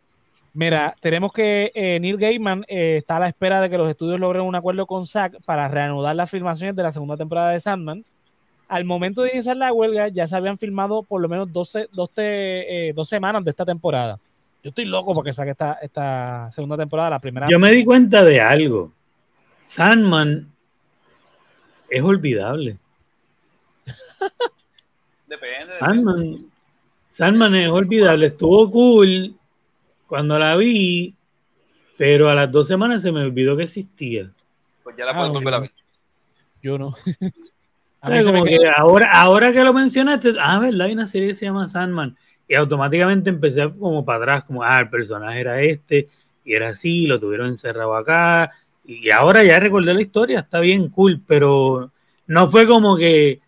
Mira, tenemos que eh, Neil Gaiman eh, está a la espera de que los estudios logren un acuerdo con Zack para reanudar las filmaciones de la segunda temporada de Sandman al momento de iniciar la huelga ya se habían filmado por lo menos 12, eh, dos semanas de esta temporada. Yo estoy loco porque saque esta, esta segunda temporada, la primera. Yo me di cuenta de algo. Sandman es olvidable. Depende. Sandman, Sandman es olvidable. Estuvo cool cuando la vi, pero a las dos semanas se me olvidó que existía. Pues ya la puedo ah, volver a ver. Yo no. ahora, ahora que lo mencionaste, ah, ¿verdad? Hay una serie que se llama Sandman. Y automáticamente empecé como para atrás, como, ah, el personaje era este, y era así, lo tuvieron encerrado acá. Y ahora ya recordé la historia, está bien cool, pero no fue como que,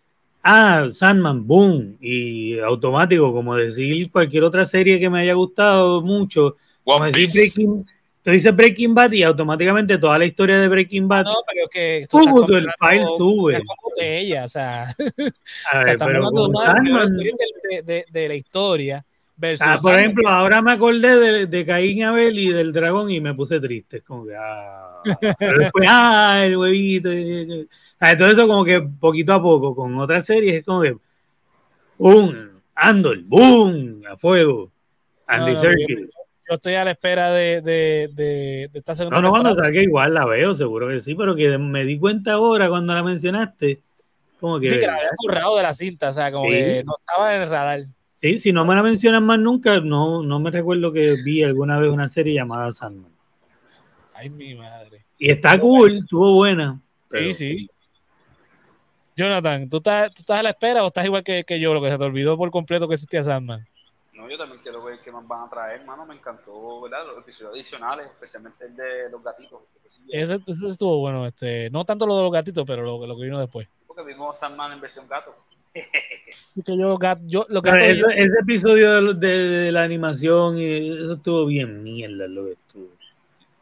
ah, Sandman, boom, y automático, como decir cualquier otra serie que me haya gustado mucho, como decir Breaking, Tú dices Breaking Bad y automáticamente toda la historia de Breaking Bad. No, pero que. Esto el file sube. De ella, o sea. A ver, o sea pero de, de, de, la historia. Versus ah, por ejemplo, ahora me acordé de, Caín Abel y del dragón y me puse triste. Como que, ah. Pero después, ah, el huevito. Ah, todo eso, como que poquito a poco. Con otras series es como que. ¡Boom! Andor, ¡boom! A fuego. Andy no, Serkis yo estoy a la espera de, de, de, esta segunda. No, no, cuando salga igual la veo, seguro que sí, pero que me di cuenta ahora cuando la mencionaste. Como que, sí, que la había currado de la cinta, o sea, como que no estaba en el radar. Sí, si no me la mencionan más nunca, no, no me recuerdo que vi alguna vez una serie llamada Sandman. Ay, mi madre. Y está cool, estuvo buena. Sí, sí. Jonathan, ¿tú estás, ¿tú estás a la espera o estás igual que, que yo, lo que se te olvidó por completo que existía Sandman? No, yo también quiero ver qué más van a traer, hermano. Me encantó, ¿verdad? Los episodios adicionales, especialmente el de los gatitos. Ese, ese, estuvo bueno, este, no tanto lo de los gatitos, pero lo, lo que vino después. Porque vimos Sandman en versión gato. yo, yo, lo ese, ese, episodio de, de, la animación, y eso estuvo bien mierda lo que estuvo.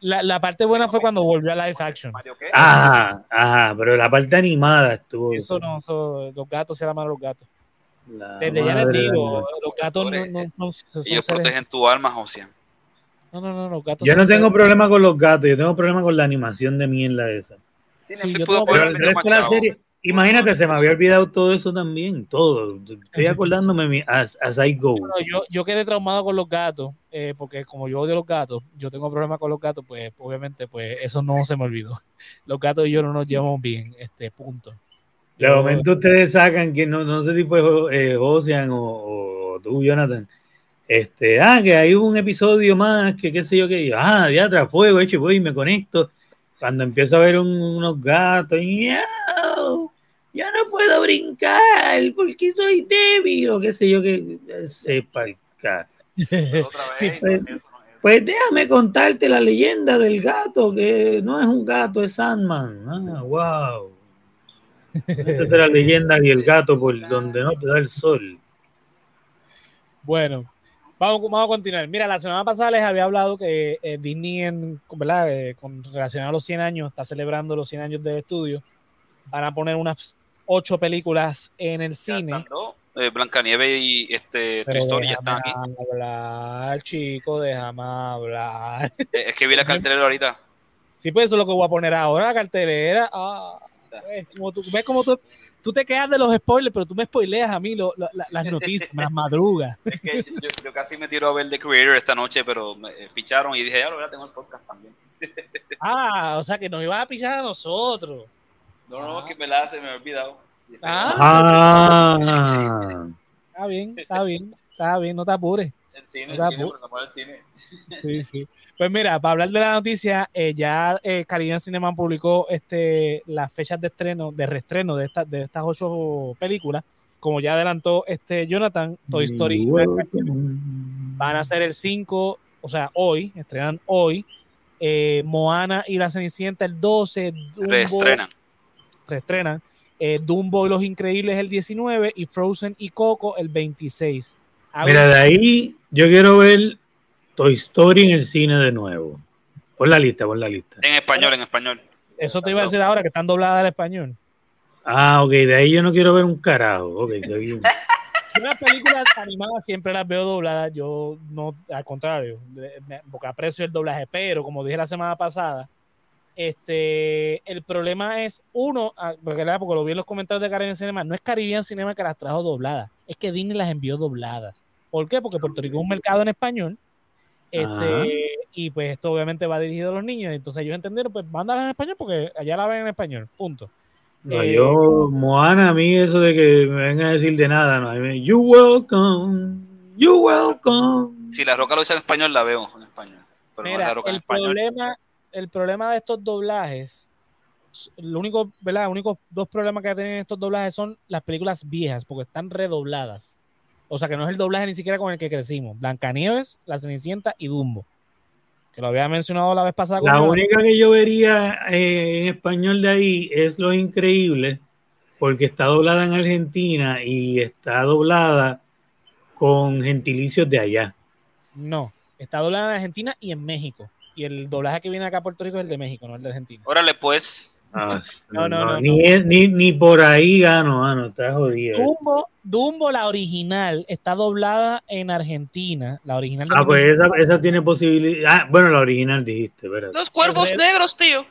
La, la parte buena fue cuando volvió a live action. Ajá, ajá, pero la parte animada estuvo. Eso no, eso, los gatos se llaman los gatos. Desde ya les digo, los gatos no, son, Ellos protegen tu alma, José. No, no, no, los gatos. Yo no tengo problema con los gatos, yo tengo problema con la animación de mierda esa. Sí, yo tengo pero el resto de la serie, imagínate, se me había olvidado todo eso también, todo. Estoy acordándome as, as I go. yo, yo quedé traumado con los gatos, eh, porque como yo odio los gatos, yo tengo problemas con los gatos, pues obviamente, pues eso no se me olvidó. Los gatos y yo no nos llevamos bien, este punto. De momento ustedes sacan que no, no sé si fue eh, Ocean o, tú, Jonathan. Este, ah, que hay un episodio más, que qué sé yo, que ah, de atrás fuego, hecho, voy y me conecto. Cuando empiezo a ver unos gatos, ya no puedo brincar porque soy débil, o qué sé yo, que sepa el pues, pues, déjame contarte la leyenda del gato, que no es un gato, es Sandman. Ah, wow. Esta es la leyenda y el gato por donde no te da el sol. Bueno, vamos, vamos a continuar. Mira, la semana pasada les había hablado que eh, Disney, en, ¿verdad? Eh, con relación a los 100 años, está celebrando los 100 años del estudio. Van a poner unas ocho películas en el cine. eh, Blancanieves y este Toy Story ya están aquí. hablar, chico, déjame hablar. Eh, es que vi la cartelera ahorita. Sí, pues eso es lo que voy a poner ahora, la cartelera. Ah, ves como tú, ves como tú, tú te quedas de los spoilers, pero tú me spoileas a mí lo, lo, las noticias, las madrugas. Es que yo, yo, casi me tiro a ver The Creator esta noche, pero me ficharon y dije, ya lo voy a tengo el podcast también. Ah, o sea que nos iban a pillar a nosotros. No, no, ah. que me la se me ha olvidado. Ah, ah. Está bien, está bien, está bien, no te apures. El cine, no el cine, el cine. Sí, sí. Pues mira, para hablar de la noticia, eh, ya eh, Caribbean Cinema publicó este, las fechas de estreno, de reestreno de, esta, de estas ocho películas. Como ya adelantó este Jonathan, Toy Story van a ser el 5, o sea, hoy, estrenan hoy. Eh, Moana y la Cenicienta el 12. reestrenan. Reestrenan. Eh, Dumbo y los Increíbles el 19 y Frozen y Coco el 26. Mira, de ahí yo quiero ver Toy Story en el cine de nuevo. Pon la lista, pon la lista. En español, en español. Eso te iba a decir ahora que están dobladas al español. Ah, ok, de ahí yo no quiero ver un carajo. Ok, Las películas animadas siempre las veo dobladas, yo no, al contrario, porque aprecio el doblaje, pero como dije la semana pasada, este, el problema es, uno, ah, porque, porque lo vi en los comentarios de Caribbean Cinema, no es Caribbean Cinema que las trajo dobladas, es que Disney las envió dobladas. ¿Por qué? Porque Puerto Rico es un mercado en español. Este, y pues esto obviamente va dirigido a los niños. Entonces ellos entendieron, pues mándalas en español porque allá la ven en español. Punto. No, eh, yo, Moana, a mí eso de que me vengan a decir de nada, no. You welcome, you welcome. Si la roca lo dice en español, la veo en español. Mira, el problema, el problema de estos doblajes, lo único, ¿verdad? Los únicos dos problemas que tienen estos doblajes son las películas viejas, porque están redobladas. O sea que no es el doblaje ni siquiera con el que crecimos. Blancanieves, La Cenicienta y Dumbo. Que lo había mencionado la vez pasada. La única que yo vería eh, en español de ahí es Lo Increíble, porque está doblada en Argentina y está doblada con gentilicios de allá. No, está doblada en Argentina y en México. Y el doblaje que viene acá a Puerto Rico es el de México, no el de Argentina. Órale, pues. Ah, no, no, no, ni, ni, ni, por ahí gano, mano, está jodido. Dumbo, Dumbo, la original, está doblada en Argentina. La original. Ah, pues esa, esa, tiene posibilidad. Ah, bueno, la original dijiste, ¿verdad? Los cuervos negros, tío.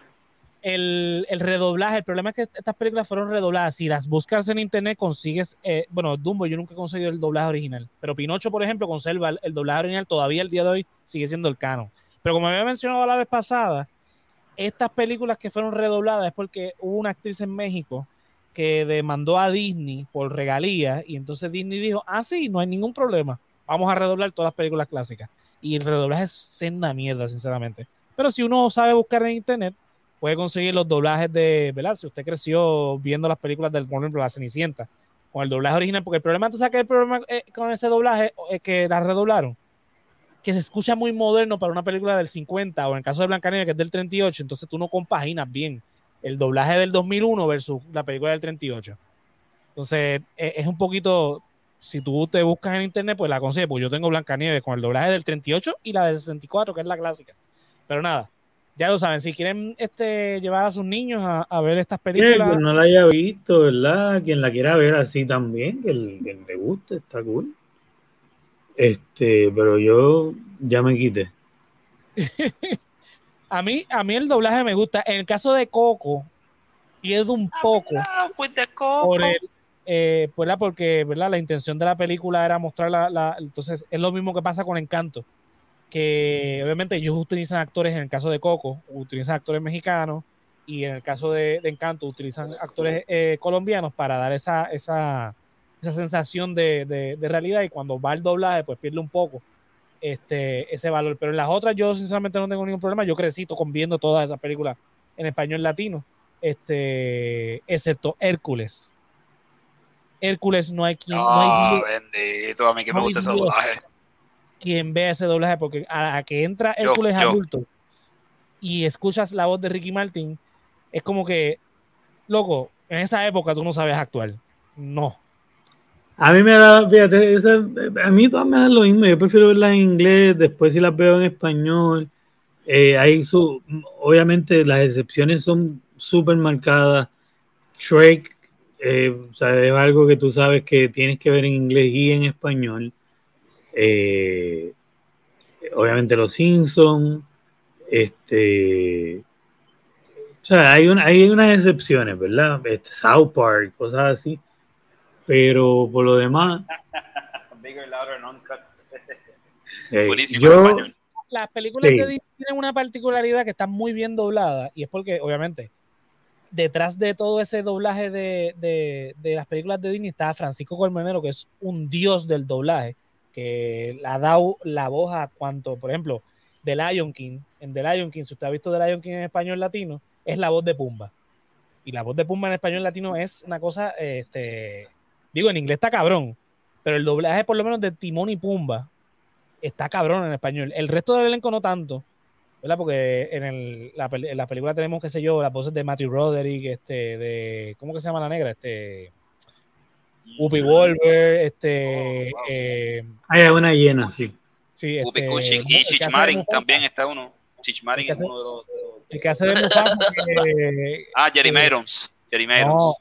El, el, redoblaje, el problema es que estas películas fueron redobladas. Si las buscas en internet, consigues. Eh, bueno, Dumbo, yo nunca he conseguido el doblaje original. Pero Pinocho, por ejemplo, conserva el, el doblaje original. Todavía el día de hoy sigue siendo el canon. Pero como había mencionado la vez pasada, estas películas que fueron redobladas es porque hubo una actriz en México que demandó a Disney por regalías y entonces Disney dijo, ah, sí, no hay ningún problema, vamos a redoblar todas las películas clásicas. Y el redoblaje es senda mierda, sinceramente. Pero si uno sabe buscar en internet, puede conseguir los doblajes de, ¿verdad? Si usted creció viendo las películas del, por ejemplo, La Cenicienta, con el doblaje original, porque el problema, tú sabes que el problema eh, con ese doblaje es que la redoblaron que se escucha muy moderno para una película del 50 o en el caso de Blancanieves que es del 38, entonces tú no compaginas bien el doblaje del 2001 versus la película del 38. Entonces e, es un poquito, si tú te buscas en internet, pues la consigues, pues yo tengo Blancanieves con el doblaje del 38 y la del 64, que es la clásica. Pero nada, ya lo saben, si quieren este, llevar a sus niños a, ver estas películas. no la haya visto, ¿verdad? Quien la quiera ver así también, que, el, que le guste, está cool. Este, pero yo ya me quité. a mí, a mí el doblaje me gusta. En el caso de Coco, pierdo un poco. pues de Coco. Por el, eh, porque ¿verdad? la intención de la película era mostrar la, Entonces, es lo mismo que pasa con Encanto. Que obviamente ellos utilizan actores, en el caso de Coco, utilizan actores mexicanos. Y en el caso de, Encanto, utilizan actores eh, colombianos para dar esa, esa, esa sensación de, de, realidad y cuando va el doblaje pues pierde un poco este, ese valor. Pero en las otras yo sinceramente no tengo ningún problema. Yo crecí con viendo todas esas películas en español latino, este, excepto Hércules. Hércules no hay quien... no hay ah, bendito, a mí que me gusta ese doblaje. Quien vea ese doblaje, porque a, que entra Hércules adulto y escuchas la voz de Ricky Martin, es como que, loco, en esa época tú no sabes actuar. No, a mí me da, fíjate, a mí todas me dan lo mismo. Yo prefiero verlas en inglés, después si las veo en español. Eh, hay su, obviamente las excepciones son súper marcadas. Shrek eh, es algo que tú sabes que tienes que ver en inglés y en español. Eh, obviamente los Simpsons, este, o sea, hay, hay unas excepciones, ¿verdad? Este, South Park, cosas así, pero por lo demás... Bigger, louder, yo, las películas de Disney tienen una particularidad que está muy bien doblada y es porque, obviamente, detrás de todo ese doblaje de, de, de, las películas de Disney está Francisco Colmenero, que es un dios del doblaje, que le ha dado la voz a cuanto, por ejemplo, The Lion King, en The Lion King, si usted ha visto The Lion King en español latino, es la voz de Pumba. Y la voz de Pumba en español latino es una cosa, este, digo, en inglés está cabrón, pero el doblaje por lo menos de Timón y Pumba está cabrón en español. El resto del elenco no tanto, ¿verdad? Porque en, el, la, la, película tenemos, qué sé yo, las voces de Matthew Roderick, este, de, ¿cómo que se llama la negra? Este, Whoopi Wolver, este... Oh, eh, Hay una llena, sí. sí este, y Chichmarin también está uno. Chichmarin es uno de los... El que hace de Mufasa. ah, Jerry Irons. Jerry Irons. No,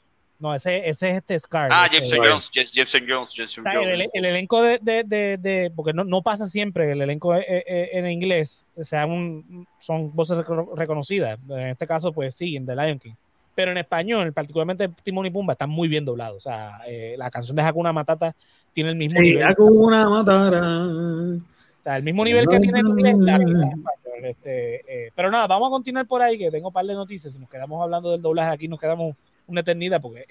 ese, ese es este Scar. Ah, este, Jameson Jones. Jameson Jones. Jameson Jones. El, elenco de, de, de, porque no, no, pasa siempre el elenco e, e, e, en inglés, o sea, un, son voces reconocidas. En este caso, pues sí, en The Lion King. Pero en español, particularmente Timón y Pumba, están muy bien doblados. O sea, eh, la canción de Hakuna Matata tiene el mismo sí, nivel. Hakuna Matata. O sea, el mismo nivel que tiene en inglés, este, eh, pero nada, vamos a continuar por ahí, que tengo un par de noticias. Si nos quedamos hablando del doblaje aquí, nos quedamos una eternidad porque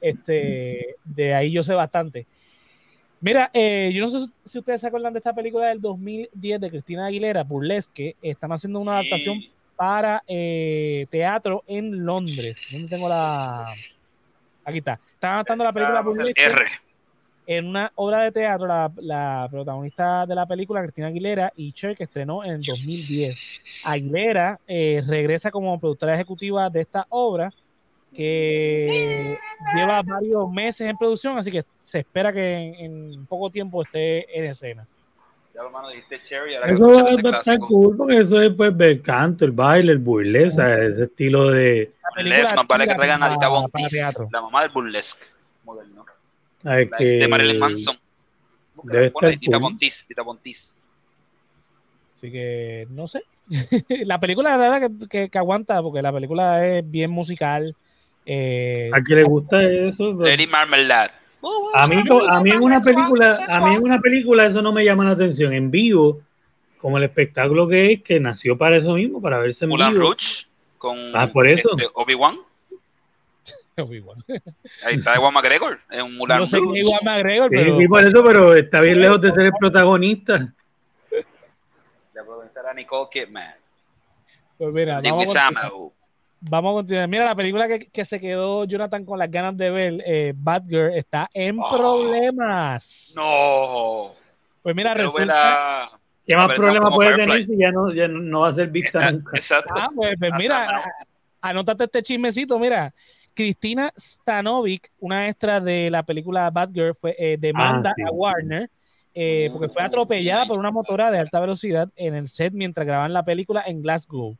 este, de ahí yo sé bastante. Mira, eh, yo no sé si ustedes se acuerdan de esta película del 2010 de Cristina Aguilera, Burlesque. Están haciendo una adaptación para eh, teatro en Londres. ¿Dónde tengo la...? Aquí está. Están adaptando la película Burlesque. R. En una obra de teatro, la, la, protagonista de la película, Cristina Aguilera, y Cher, que estrenó en el 2010. Aguilera eh, regresa como productora ejecutiva de esta obra que lleva varios meses en producción, así que se espera que en, poco tiempo esté en escena. Ya lo mano dijiste Cherry, eso va a estar cool porque eso es pues el canto, el baile, el burlesque, ese estilo de burlesque, más vale que traigan a Dita Bontis, la mamá del burlesque moderno. Ay, la que... de Marilyn Manson. Debe estar Dita Bontis, Dita Bontis. Así que no sé. la película, la verdad, que, que, que, aguanta, porque la película es bien musical. Eh, ¿A quién le gusta eso? Lady Marmalade. A mí, a mí en una película, a mí en una película eso no me llama la atención. En vivo, como el espectáculo que es, que nació para eso mismo, para verse en Mulan vivo. Rouge con ah, por eso. Este, Obi-Wan. Obi-Wan. Ahí está Ewan McGregor, es un Mulan no sé Rouge. Ewan McGregor, pero... Sí, por eso, pero está bien lejos de ser el protagonista. La protagonista era Nicole Kidman. Pues mira, vamos a Vamos a continuar. Mira, la película que, que, se quedó Jonathan con las ganas de ver, eh, Bad Girl, está en oh, problemas. No. Pues mira, resulta... ¿Qué más problemas puede tener si ya no, ya no va a ser vista nunca? Exacto. Ah, pues, pues mira, anótate este chismecito, mira. Cristina Stanovic, una extra de la película Bad Girl, fue, eh, demanda ah, sí. a Warner eh, porque fue atropellada por una motora de alta velocidad en el set mientras grababan la película en Glasgow.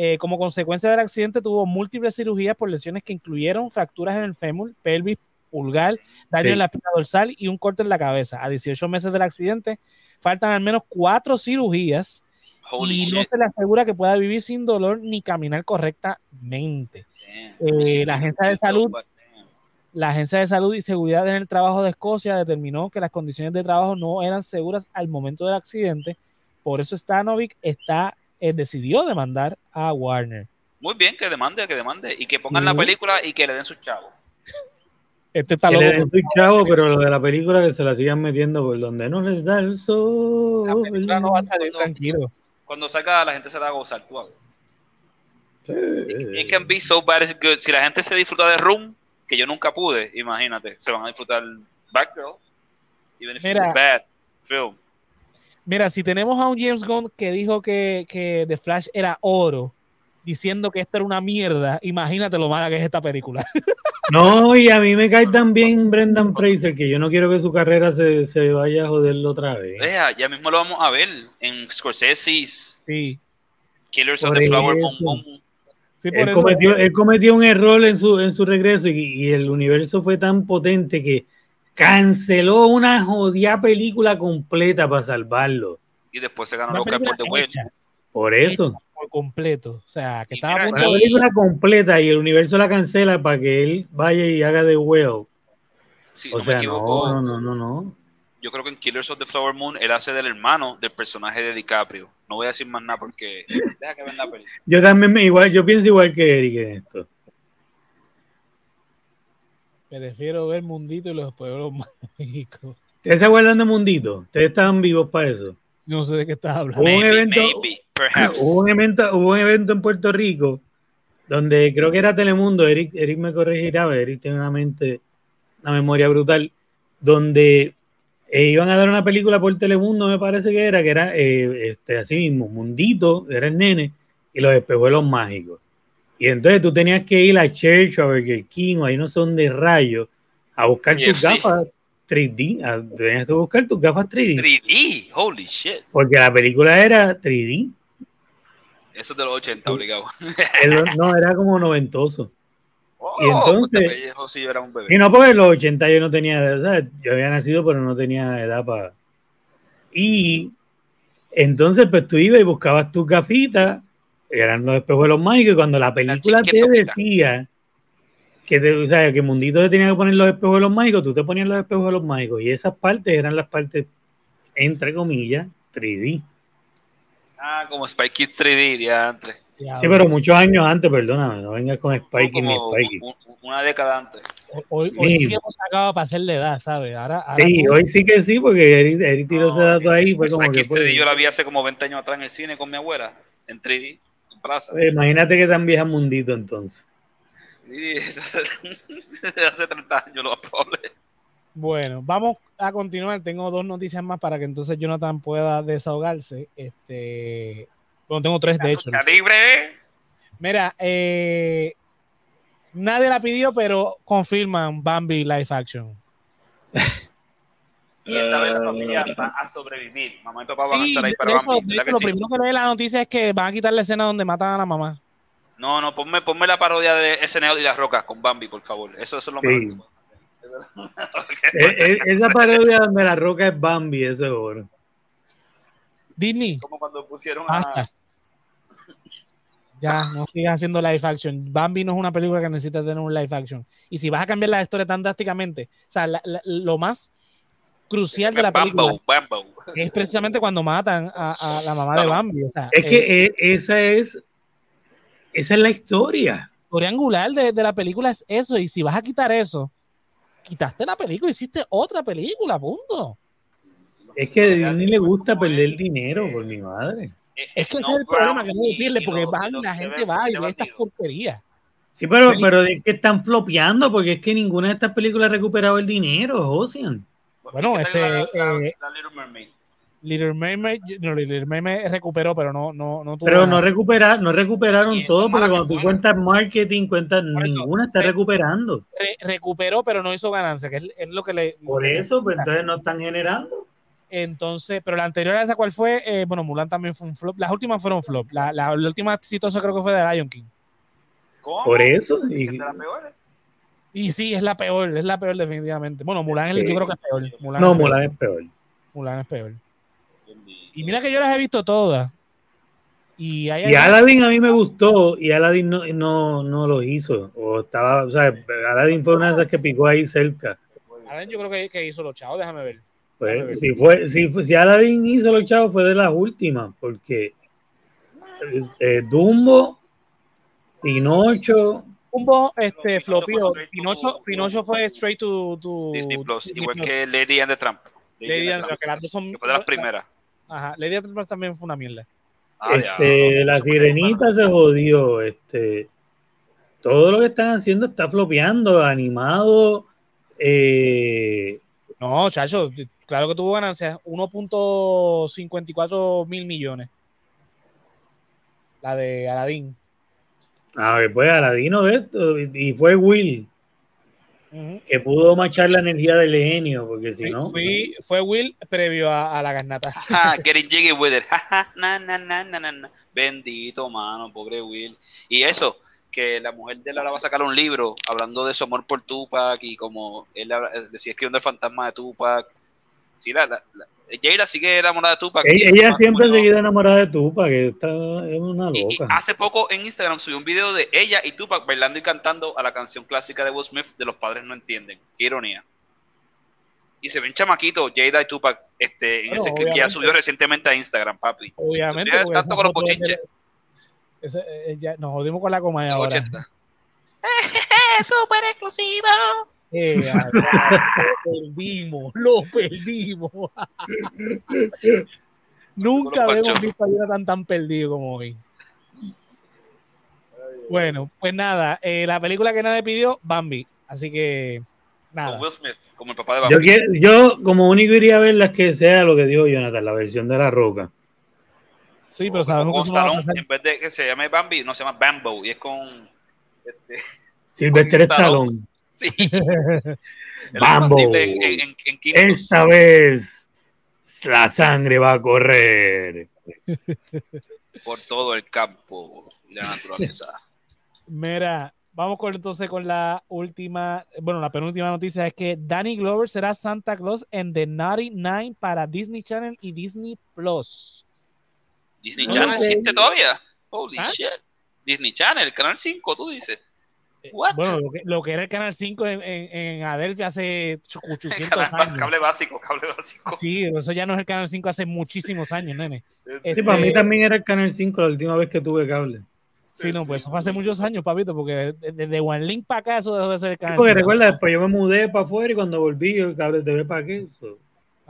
Eh, como consecuencia del accidente tuvo múltiples cirugías por lesiones que incluyeron fracturas en el fémur, pelvis, pulgar, daño sí. en la espina dorsal y un corte en la cabeza. A 18 meses del accidente faltan al menos cuatro cirugías Holy y shit. no se le asegura que pueda vivir sin dolor ni caminar correctamente. Eh, la agencia de salud la Agencia de Salud y Seguridad en el Trabajo de Escocia determinó que las condiciones de trabajo no eran seguras al momento del accidente. Por eso Stanovic está eh, decidió demandar a Warner. Muy bien, que demande, que demande. Y que pongan la película y que le den sus chavos. Este está loco. le den sus chavos, pero lo de la película que se la sigan metiendo por donde no les da el sol. La película no va a salir cuando, tranquilo. Cuando salga, la gente se la va a gozar. Tú sí. It can be so bad as good. Si la gente se disfruta de Room, que yo nunca pude, imagínate, se van a disfrutar Batgirl. Even if Mira, it's a bad film. Mira, si tenemos a un James Gunn que dijo que, que The Flash era oro, diciendo que esto era una mierda, imagínate lo mala que es esta película. No, y a mí me cae también Brendan Fraser, que yo no quiero que su carrera se, se vaya a joder otra vez. Ya, ya mismo lo vamos a ver en Scorsese. Sí. Killers Por of the Flower Bomb. Sí, Él cometió, él cometió un error en su, en su regreso y, y el universo fue tan potente que canceló una jodida película completa para salvarlo. Y después se ganó una los Oscar por The hecha Por eso. por completo. O sea, que Y estaba mira, de- película completa y el universo la cancela para que él vaya y haga de Whale. Si O no sea, me equivoco, no, no, no, no, no. yo creo que en Killers of the Flower Moon él hace del hermano del personaje de DiCaprio. No voy a decir más nada porque deja que la película. Yo también me igual, yo pienso igual que Eric en esto. Prefiero ver Mundito y los pueblos mágicos. ¿Ustedes se acuerdan de Mundito? ¿Ustedes estaban vivos para eso? No sé de qué estás hablando. Hubo un evento- maybe. Hubo un evento, hubo un evento en Puerto Rico donde creo que era Telemundo, Eric, Eric me corregirá, Eric tiene una mente, una memoria brutal, donde eh, iban a dar una película por Telemundo, me parece que era, que era eh, este, así mismo, Mundito, era el nene, y los espejuelos mágicos. Y entonces tú tenías que ir a Church o a Burger King o ahí no son de rayos a buscar tus KFC. gafas 3D, a- tenías que buscar tus gafas 3D, 3D, holy shit. porque la película era 3D. Eso es de los 80, Sí. obligado. No, era como noventoso. Oh, Y entonces- pues te pellejo si yo era un bebé. Y no porque en los 80 yo no tenía, o sea, yo había nacido, pero no tenía edad para. Y entonces, pues tú ibas y buscabas tus gafitas, eran los espejuelos mágicos, y cuando la película te decía que, te, o sea, que Mundito te tenía que poner los espejuelos mágicos, tú te ponías los espejuelos mágicos, y esas partes eran las partes, entre comillas, 3D. Ah, como Spy Kids 3D, diantre. Ya, Sí, pero muchos años antes, perdóname, no vengas con Spikey ni un- una década antes. Hoy, hoy sí Sí. hemos sacado para hacer la edad, ¿sabes? Ahora, ahora Sí, tú- hoy sí que sí, porque Eric, Eric tiró ese dato ahí, fue como que... Kids pues, 3D yo la vi hace como 20 años atrás en el cine con mi abuela, en 3D, plaza. Pues, imagínate que tan vieja Mundito entonces. Hace 30 años lo probable. Bueno, vamos a continuar. Tengo dos noticias más para que entonces Jonathan pueda desahogarse. Este, bueno, tengo tres de hecho. Libre. Mira, eh, nadie la pidió, pero confirman Bambi Live Action. Y esta vez la familia va a sobrevivir. Mamá y papá van a Sí, estar ahí para eso, Bambi. de ¿verdad hecho, que lo sí? primero que lee la noticia es que van a quitar la escena donde matan a la mamá. No, no, ponme, ponme la parodia de SNL y las rocas con Bambi, por favor. Eso, eso es lo Sí. mejor. E- e- esa parodia donde la roca es Bambi, eso es oro. Disney, Como cuando pusieron a... basta. Ya, no sigas haciendo live action. Bambi no es una película que necesita tener un live action. Y si vas a cambiar la historia tan drásticamente, o sea, la- la- lo más crucial de la película Bambo, Bambo. es precisamente cuando matan a, a la mamá de. Bambi. O sea, Es eh, que e- esa es esa es la historia. la historia angular de, de la película es eso. Y si vas a quitar eso, quitaste la película, hiciste otra película, punto. Es que a Disney le gusta perder dinero, por mi madre. Es que ese No, es el problema, que no pierde, porque van, la gente va y ve estas porquerías. Sí, pero, pero es que están flopeando porque es que ninguna de estas películas ha recuperado el dinero, Ocean. Bueno, ¿Qué tal este, la- la- eh, la Little Mermaid? Little Mermaid, no, Little Mermaid recuperó, pero no, no, no tuvo Pero no, recupera, no recuperaron todo porque cuando tú cuentas marketing, cuentas, ninguna está eh, recuperando. Re- recuperó, pero no hizo ganancia, que es, es lo que le. Por que eso, pues entonces no están generando. Entonces, pero la anterior a esa, ¿cuál fue? Eh, bueno, Mulan también fue un flop. Las últimas fueron flop. La, la, la última exitosa creo que fue de Lion King. ¿Cómo? Por eso. ¿Que Y, es de las peores? Y sí, es la peor, es la peor definitivamente. Bueno, Mulan es- Sí. yo creo que es peor. Mulan no, es peor. Mulan es peor. Mulan es peor. Y mira que yo las he visto todas. Y hay Y Aladdin a mí me gustó y Aladdin no, no, no lo hizo. O estaba, o sea, Aladdin fue una de esas que picó ahí cerca. Aladdin yo creo que, que hizo los chavos, déjame ver. Déjame ver. Pues, si, fue, si, fue- si Aladdin hizo los chavos fue de las últimas, porque eh, Dumbo, Pinocho, Dumbo, este, Pinocho flopió. fue straight to- Pinocho, Pinocho fue straight to, to Disney Plus, Disney igual Plus. que Lady and the Tramp. Lady and and the Tramp, que las dos son. que fue de las primeras. Ajá, Lady and the Tramp también fue una mierda. Ah, ya. este, la sirenita se jodió, este, todo lo que están haciendo está flopeando, animado, eh, No, chacho, claro que tuvo ganancias. 1.54 mil millones. La de Aladdin. A ver, pues Aladino de esto, y y fue Will, que pudo machar la energía del genio, porque si no, fui- fue Will previo a, a la garnata. Ja, Getting jiggy with it. Na, na, na, na, na, na. Bendito, mano, pobre Will. Y eso, que la mujer de él ahora va a sacar un libro hablando de su amor por Tupac y como él habla- eh, decía escribiendo el fantasma de Tupac. Sí, la, la, la- Jada sigue enamorada de Tupac. Ella, siempre ha seguido enamorada de Tupac, que está, es una Y- y loca. hace poco en Instagram subió un video de ella y Tupac bailando y cantando a la canción clásica de Will Smith de Los Padres No Entienden. Qué ironía. Y se ven chamaquitos, Jada y Tupac, este, en Bueno, ese clip que ya subió recientemente a Instagram, papi. Obviamente. Tanto con los foto es de- bochinches. ese- eh, ya- nos jodimos con la coma ahora. 80. Súper exclusivo. Eh, lo perdimos, lo perdimos. Nunca habíamos visto a Jonathan tan tan perdido como hoy. Bueno, pues nada, eh, la película que nadie pidió, Bambi. Así que, nada. Con Will Smith, como el papá de Yo, Bambi. quiero- yo como único iría a ver las que sea lo que dijo Jonathan, la versión de la roca. Sí, pero O sabemos que Stallone, pasar. en vez de que se llame Bambi, no se llama Bambo, y es con... Este, Sylvester Stallone. Stallone. Sí. En, en, en, Kong. Esta vez la sangre va a correr. por todo el campo y la naturaleza. Mira, vamos con, entonces con la última, bueno, la penúltima noticia es que Danny Glover será Santa Claus en The Naughty Nine para Disney Channel y Disney Plus. Disney Channel existe todavía. Holy ¿Ah? shit. Disney Channel, Canal 5, tú dices. Eh, What? Bueno, lo que, lo que era el Canal 5 en, en, en Adelphi hace 800 Canal- años. cable básico, cable básico. Sí, eso ya no es el Canal 5 hace muchísimos años, nene. Sí, Este- para mí también era el Canal 5 la última vez que tuve cable. Sí, no, pues eso fue hace muchos años, papito, porque desde One Link para acá eso dejó de ser el Sí, Canal porque 5. recuerda, después yo me mudé para afuera y cuando volví el cable TV para qué. So,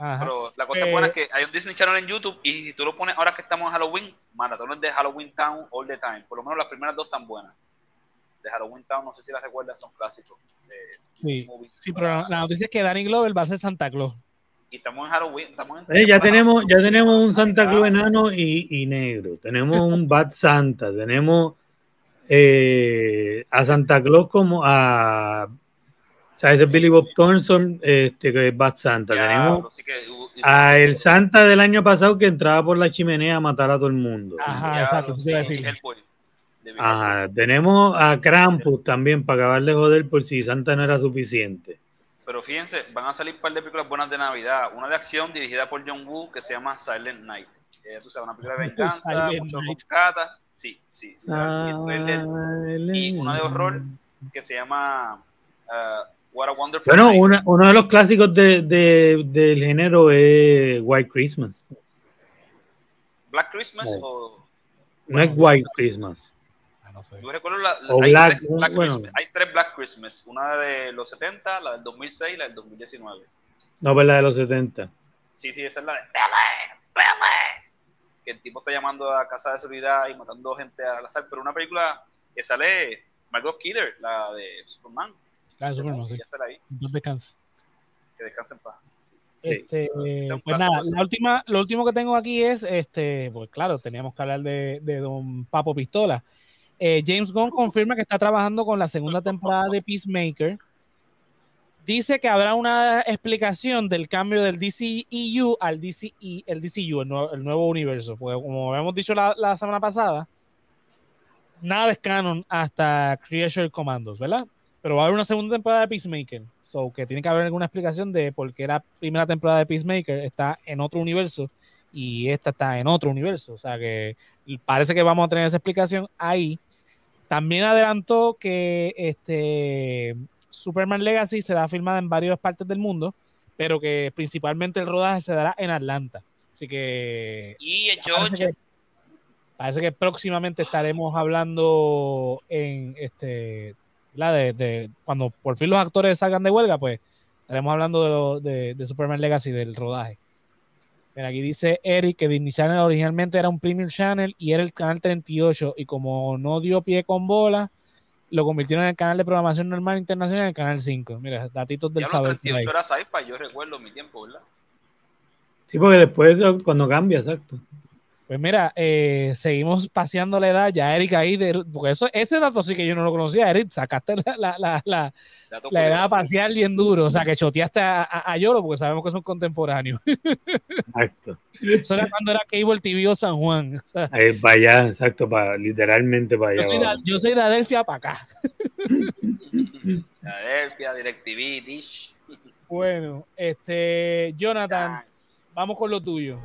Ajá. Pero la cosa Eh, buena es que hay un Disney Channel en YouTube y si tú lo pones ahora que estamos en Halloween, maratones de Halloween Town all the time. Por lo menos las primeras dos están buenas. De Halloween Town, no sé si las recuerdas, son clásicos. de Sí, movies. sí, pero la, la noticia es que Danny Glover va a ser Santa Claus. Y estamos en Halloween. Estamos en Eh, ya tenemos, ya tenemos un Santa Claus enano y, y negro. Tenemos un Bad Santa. Tenemos eh, a Santa Claus como a. O sea, ese es Billy Bob Thornton, este, que es Bad Santa. Tenemos Diablo, sí que- uh, a el Santa del año pasado que entraba por la chimenea a matar a todo el mundo. Ajá, exacto, eso te iba a decir. Hellboy, de Ajá, tenemos a Krampus también para acabar de joder por si Santa no era suficiente. Pero fíjense, van a salir un par de películas buenas de Navidad. Una de acción dirigida por John Woo que se llama Silent Night. Eh, tú sabes, una película de venganza, Silent mucho Night. coscata. Sí, sí. sí, Y una de horror que se llama uh, What a Wonderful Bueno, una- uno de los clásicos de, de- del género es White Christmas. Black Christmas No. o... No es White Christmas. No sé. Yo recuerdo la, hay, Black, tres Black bueno. Christmas, hay tres Black Christmas. Una de los 70, la del 2006 y la del 2019. No, pues la de los 70. Sí, sí, esa es la de Pele, Pele. Que el tipo está llamando a casa de seguridad y matando gente al azar. Pero una película que sale Margot Kidder, la de Superman. Ah, Superman, sí. No descanse. Que descanse en paz. Sí. Este, pues nada, la última, lo último que tengo aquí es, este, pues claro, teníamos que hablar de, de Don Papo Pistola. Eh, James Gunn confirma que está trabajando con la segunda temporada de Peacemaker. Dice que habrá una explicación del cambio del DCEU al DCE, el DCU, el nuevo, el nuevo universo. Porque como habíamos dicho la, la semana pasada, nada es canon hasta Creature Commandos, ¿verdad? Pero va a haber una segunda temporada de Peacemaker. So, que tiene que haber alguna explicación de por qué la primera temporada de Peacemaker está en otro universo y esta está en otro universo. O sea, que parece que vamos a tener esa explicación ahí. También adelantó que este Superman Legacy será filmada en varias partes del mundo, pero que principalmente el rodaje se dará en Atlanta. Así que Y parece que, parece que próximamente estaremos hablando en este la de, de- cuando por fin los actores salgan de huelga, pues estaremos hablando de, lo- de, de Superman Legacy del rodaje. Mira, aquí dice Eric que Disney Channel originalmente era un Premium Channel y era el canal 38 y como no dio pie con bola, lo convirtieron en el canal de programación normal internacional en el canal 5. Mira, datitos del ya saber. ahí. 38 horas sci-fi, yo recuerdo mi tiempo, ¿verdad? Sí, porque después cuando cambia, exacto. Pues mira, eh, seguimos paseando la edad. Ya Eric ahí, de, porque eso, ese dato sí que yo no lo conocía. Eric, sacaste la, la, la, la, edad pasear bien duro. O sea, que choteaste a, a, a Yolo porque sabemos que son contemporáneos. Exacto. Eso era cuando era Cable TV o San Juan. O sea, Eh, para allá, exacto, para, literalmente para allá. yo, soy de, yo soy de Adelphia para acá. Philadelphia, DirecTV, Dish. Bueno, este, Jonathan, vamos con lo tuyo.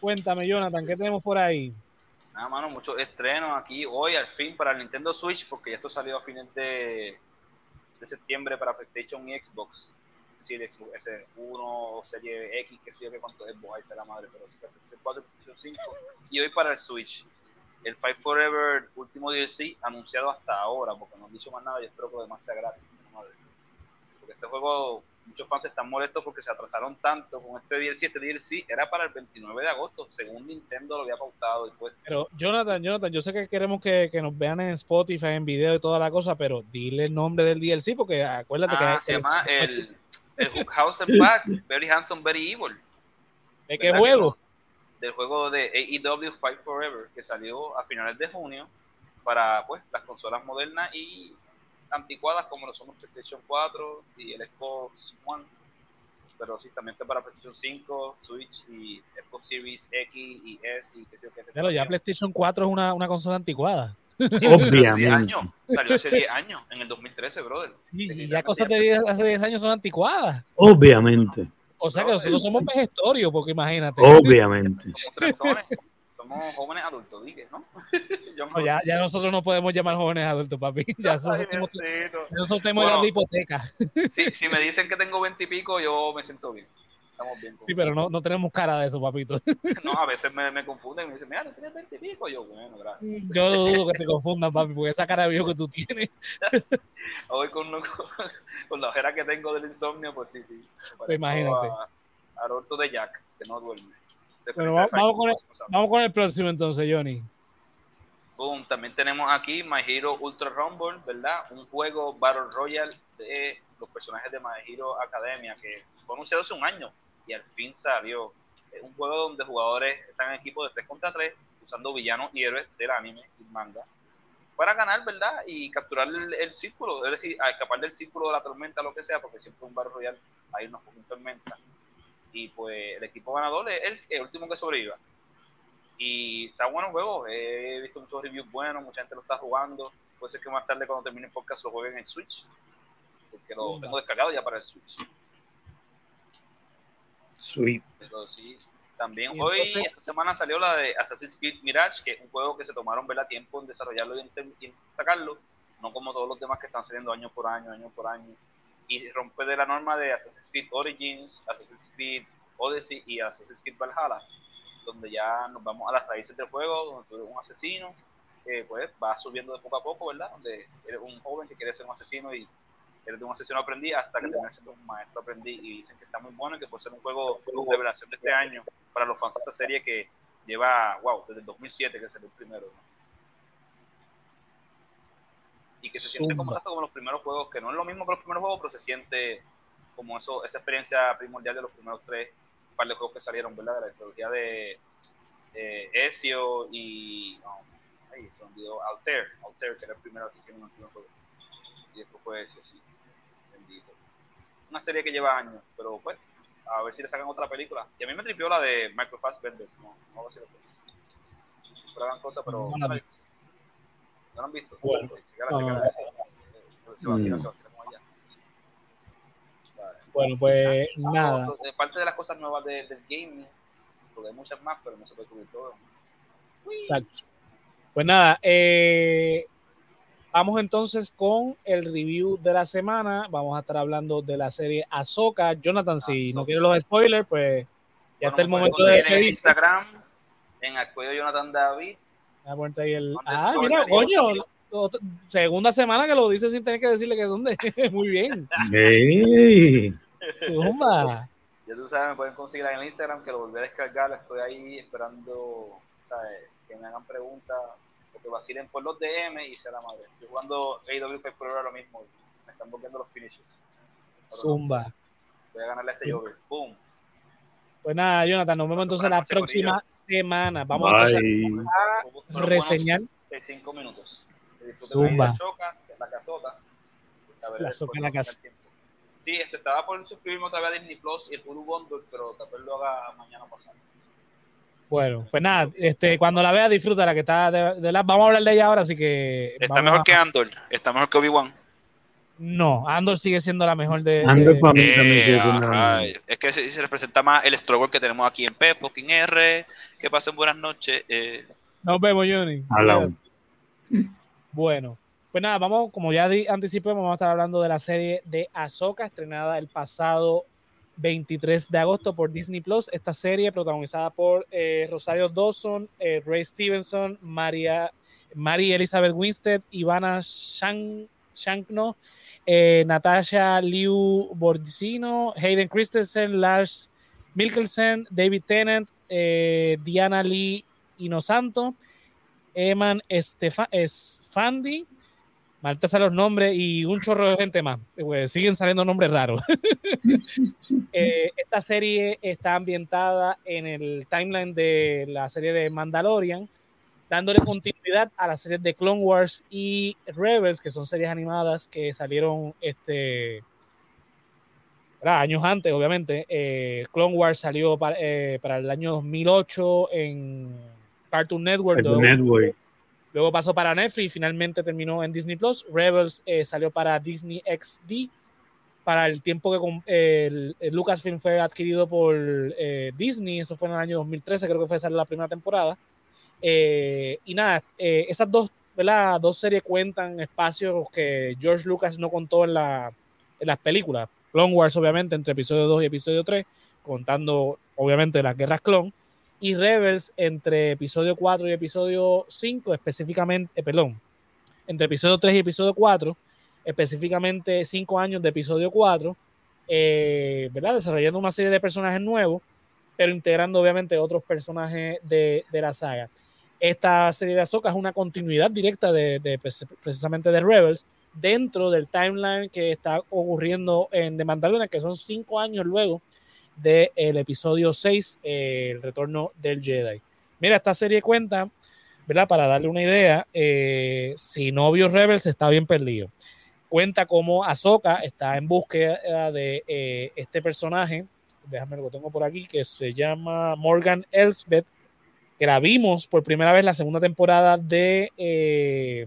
Cuéntame, Jonathan, ¿qué tenemos por ahí? Nada, mano, muchos estrenos aquí hoy al fin para el Nintendo Switch, porque ya esto salió a fines de, de septiembre para PlayStation y Xbox. Es decir, Xbox S1 o Serie X, que sé yo que cuánto es, ahí la madre, pero sí, PlayStation 4, PlayStation 5. Y hoy para el Switch, el Fight Forever último DLC anunciado hasta ahora, porque no han dicho más nada, yo espero que lo demás sea gratis. Este juego, muchos fans están molestos porque se atrasaron tanto con este DLC. Este DLC era para el 29 de agosto, según Nintendo lo había pautado. Y pues, Pero, Jonathan, Jonathan, yo sé que queremos que, que nos vean en Spotify, en video y toda la cosa, pero dile el nombre del DLC, porque acuérdate Ah, que se llama el, el House and Back, Very Handsome, Very Evil, ¿de qué ¿verdad que juego? del juego de AEW Fight Forever, que salió a finales de junio para pues las consolas modernas y anticuadas como lo son los PlayStation 4 y el Xbox One. Pero sí, también está para PlayStation 5, Switch y Xbox Series X y S y qué sé yo qué. Pero ya PlayStation 4 es una, una consola anticuada. Sí, salió hace 10 Obviamente. años, Salió hace 10 años, en el 2013, brother. Sí, y ya cosas de 10 hace 10 años son anticuadas. Obviamente. O sea que nosotros somos vejestorios, porque imagínate. Obviamente. Somos somos jóvenes adultos, dije, ¿no? Yo No, ya, ya nosotros no podemos llamar jóvenes adultos, papi. Ya nosotros tenemos, nosotros tenemos Bueno. edad de hipoteca. Si, si me dicen que tengo 20 y pico, yo me siento bien. Estamos bien. Sí, pero no, no tenemos cara de eso, papito. No, a veces me, me confunden y me dicen, mira, tú tienes 20 y pico. Yo, bueno, gracias. Yo dudo que te confundan, papi, porque esa cara de viejo que tú tienes. Hoy con, con la ojera que tengo del insomnio, pues sí, sí. parezco imagínate. a- de Jack, que no duerme. Vamos con el- más cosas. Vamos con el próximo entonces, Johnny. Boom, también tenemos aquí My Hero Ultra Rumble, ¿verdad? Un juego Battle Royale de los personajes de My Hero Academia que fue anunciado hace un año y al fin salió. Es un juego donde jugadores están en equipos de 3 contra 3 usando villanos y héroes del anime y manga para ganar, ¿verdad? Y capturar el, el círculo, es decir, a escapar del círculo de la tormenta, lo que sea, porque siempre un Battle Royale hay unos con tormenta. Y pues el equipo ganador es el, el último que sobreviva. Y está bueno el juego. He visto muchos reviews buenos, mucha gente lo está jugando. Puede ser que más tarde, cuando termine el podcast, lo jueguen en Switch. Porque lo Sí, tengo descargado ya para el Switch. Sweet. Pero sí, también Y hoy, entonces- esta semana salió la de Assassin's Creed Mirage, que es un juego que se tomaron ¿verdad? tiempo en desarrollarlo y en sacarlo. No como todos los demás que están saliendo año por año, año por año. Y rompe de la norma de Assassin's Creed Origins, Assassin's Creed Odyssey y Assassin's Creed Valhalla donde ya nos vamos a las raíces del juego, donde tú eres un asesino, que pues va subiendo de poco a poco, ¿verdad? Donde eres un joven que quiere ser un asesino y eres de un asesino aprendiz hasta que terminas siendo un maestro aprendiz y dicen que está muy bueno y que puede ser un juego de revelación de este año para los fans de esa serie que lleva, wow, desde el 2007 que salió el primero. ¿no? Y que se siente como, exacto como los primeros juegos, que no es lo mismo que los primeros juegos, pero se siente como eso, esa experiencia primordial de los primeros tres par de juegos que salieron, ¿verdad? De la trilogía de eh, Ezio y. No, ay, se olvidó. Altair, Altair, que era el primero asesino en el primer juego. Y después fue Ezio, sí. Bendito. Una serie que lleva años, pero pues, a ver si le sacan otra película. Y a mí me tripió la de Michael Fassbender. No, no voy a decir Siempre hagan cosas, pero. No. ¿No lo han visto? Bueno. Pues. Bueno, pues Ah, nada. otro- eh, parte de las cosas nuevas de- del gaming, porque hay muchas más, pero no se puede cubrir todo. Exacto. Pues nada, eh, vamos entonces con el review de la semana. Vamos a estar hablando de la serie Ahsoka. Jonathan, si no quieres los spoilers, pues ya Bueno, está el momento de en. Instagram, en Acuello Jonathan David. Ah, ponte ahí el- Underscore Ah, mira, coño. Segunda semana que lo dice sin tener que decirle que dónde. Muy bien. Ey. Zumba. Ya tú sabes, me pueden conseguir ahí en Instagram, que lo volví a descargar. Estoy ahí esperando ¿sabes? que me hagan preguntas, o que vacilen por los DM y sea la madre. Estoy jugando AW Fight por ahora lo mismo. Me están bloqueando los finishes. Zumba. Voy a ganarle a este Joker. Boom. Pues nada, Jonathan, nos vemos entonces la próxima semana. Vamos entonces Bye. a reseñar. De 5 minutos. Zumba. la choca, la casota. La después soca en la casa. Sí, este, estaba por suscribirme otra vez a Disney Plus y el Hulu Bundle, pero tal vez lo haga mañana pasado. Bueno, pues nada, este, cuando la veas, disfrútala, que está de, de la, vamos a hablar de ella ahora, así que. Está mejor a- que Andor, está mejor que Obi-Wan. No, Andor sigue siendo la mejor de. Andor de- para mí también sigue Eh, siendo la ay, es que se, se representa más el struggle que tenemos aquí en P, fucking R. Que pasen buenas noches. Eh, Nos vemos, Johnny. Hablamos. Bueno, pues nada, vamos, como ya anticipé, vamos a estar hablando de la serie de Ahsoka, estrenada el pasado 23 de agosto por Disney Plus. Esta serie protagonizada por eh, Rosario Dawson, eh, Ray Stevenson, María, Mary Elizabeth Winstead, Ivana Shan- Shankno, eh, Natasha Liu Bordicino, Hayden Christensen, Lars Mikkelsen, David Tennant, eh, Diana Lee Inosanto, Eman Esfandi, Malta salen los nombres y un chorro de gente más. Siguen saliendo nombres raros. Eh, esta serie está ambientada en el timeline de la serie de Mandalorian, dándole continuidad a las series de Clone Wars y Rebels, que son series animadas que salieron este, ¿verdad? años antes, obviamente. Eh, Clone Wars salió para, eh, para el año 2008 en Cartoon Network. Cartoon luego- Network. Luego pasó para Netflix y finalmente terminó en Disney Plus. Rebels eh, salió para Disney XD. Para el tiempo que el, el Lucasfilm fue adquirido por Disney, eso fue en el año 2013, creo que fue salió la primera temporada. Eh, y nada, eh, esas dos, ¿verdad? dos series cuentan espacios que George Lucas no contó en, la, en las películas. Clone Wars, obviamente, entre episodio 2 y episodio 3, contando, obviamente, las guerras clon y Rebels entre episodio 4 y episodio 5, específicamente, eh, perdón, entre episodio 3 y episodio 4, específicamente 5 años de episodio 4, eh, ¿verdad? Desarrollando una serie de personajes nuevos, pero integrando obviamente otros personajes de, de la saga. Esta serie de Ahsoka es una continuidad directa de, de precis- precisamente de Rebels dentro del timeline que está ocurriendo en The Mandalorian, que son 5 años luego del episodio 6, eh, el retorno del Jedi. Mira, esta serie cuenta, ¿verdad? Para darle una idea, eh, si no vio Rebels está bien perdido. Cuenta cómo Ahsoka está en búsqueda de eh, este personaje, déjame lo tengo por aquí, que se llama Morgan Elsbeth, que la vimos por primera vez la segunda temporada de, eh,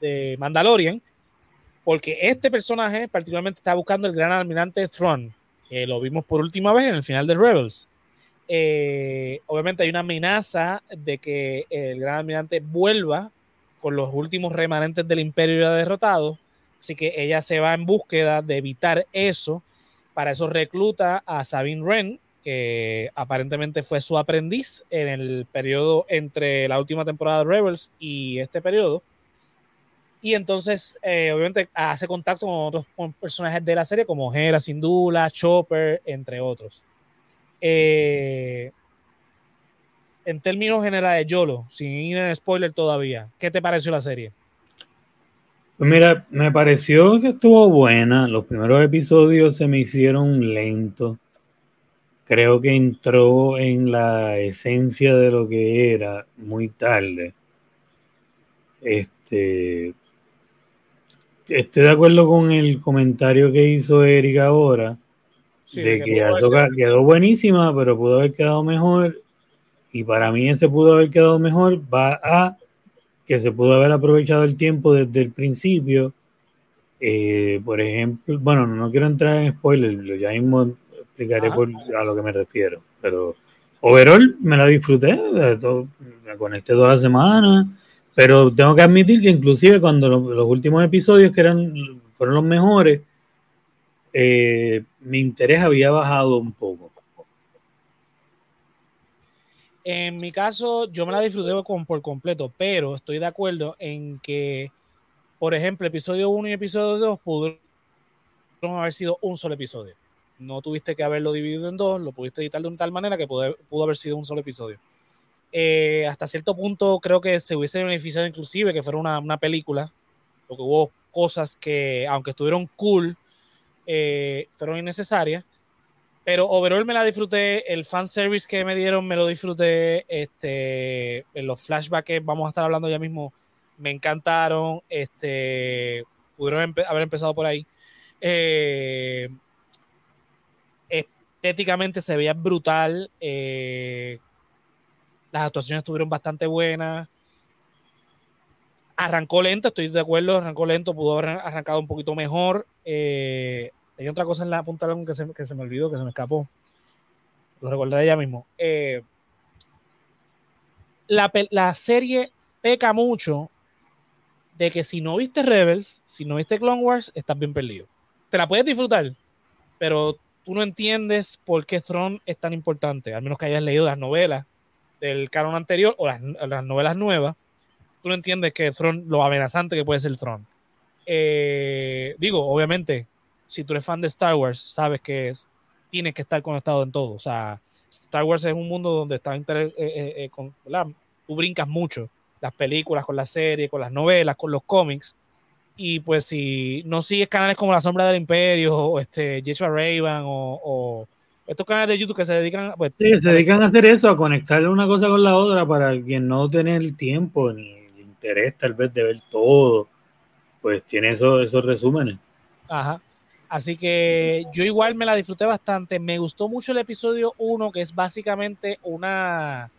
de Mandalorian, porque este personaje particularmente está buscando el gran almirante Thrawn, que lo vimos por última vez en el final de Rebels. Eh, obviamente hay una amenaza de que el gran almirante vuelva con los últimos remanentes del imperio ya derrotados, así que ella se va en búsqueda de evitar eso. Para eso recluta a Sabine Wren, que aparentemente fue su aprendiz en el periodo entre la última temporada de Rebels y este periodo. Y entonces, eh, obviamente, hace contacto con otros personajes de la serie, como Hera Syndulla, Chopper, entre otros. Eh, en términos generales, Yolo, sin ir en spoiler todavía, ¿qué te pareció la serie? Pues mira, me pareció que estuvo buena. Los primeros episodios se me hicieron lentos. Creo que entró en la esencia de lo que era muy tarde. Este, estoy de acuerdo con el comentario que hizo Eric ahora, Sí, de que quedó buenísima, pero pudo haber quedado mejor. Y para mí ese pudo haber quedado mejor va a que se pudo haber aprovechado el tiempo desde el principio. Eh, por ejemplo, bueno, no quiero entrar en spoilers, ya mismo explicaré Ajá. por, a lo que me refiero. Pero overall me la disfruté, todo- me conecté toda la semana. Pero tengo que admitir que inclusive cuando lo- los últimos episodios que eran fueron los mejores, eh, mi interés había bajado un poco. En mi caso, yo me la disfruté con, por completo, pero estoy de acuerdo en que, por ejemplo, episodio 1 y episodio 2 pudieron haber sido un solo episodio. No tuviste que haberlo dividido en dos, lo pudiste editar de una tal manera que pudo, pudo haber sido un solo episodio. Eh, hasta cierto punto creo que se hubiese beneficiado inclusive que fuera una, una película, porque hubo cosas que, aunque estuvieron cool, eh, fueron innecesarias. Pero overall me la disfruté. El fanservice que me dieron me lo disfruté. Este, los flashbacks que vamos a estar hablando ya mismo me encantaron. Este, pudieron haber empezado por ahí. Eh, estéticamente se veía brutal. eh, las actuaciones estuvieron bastante buenas. Arrancó lento, estoy de acuerdo. Arrancó lento, pudo haber arrancado un poquito mejor. Eh, hay otra cosa en la punta de que se, que se me olvidó, que se me escapó. Lo recordaré ya mismo. Eh, la, la serie peca mucho de que si no viste Rebels, si no viste Clone Wars, estás bien perdido. Te la puedes disfrutar, pero tú no entiendes por qué Throne es tan importante, al menos que hayas leído las novelas del canon anterior o las, las novelas nuevas. Tú no entiendes que Throne, lo amenazante que puede ser Throne. Eh, digo, obviamente, si tú eres fan de Star Wars, sabes que es, tienes que estar conectado en todo. O sea, Star Wars es un mundo donde está eh, eh, eh, tú brincas mucho las películas, con las series, con las novelas, con los cómics. Y pues si no sigues canales como La Sombra del Imperio, o este, Joshua Raven, o, o estos canales de YouTube que se dedican, pues, Sí, se dedican a hacer eso, a conectar una cosa con la otra para quien no tiene el tiempo ni el interés tal vez de ver todo, pues tiene eso, esos resúmenes. Ajá. Así que yo igual me la disfruté bastante. Me gustó mucho el episodio 1, que es básicamente una.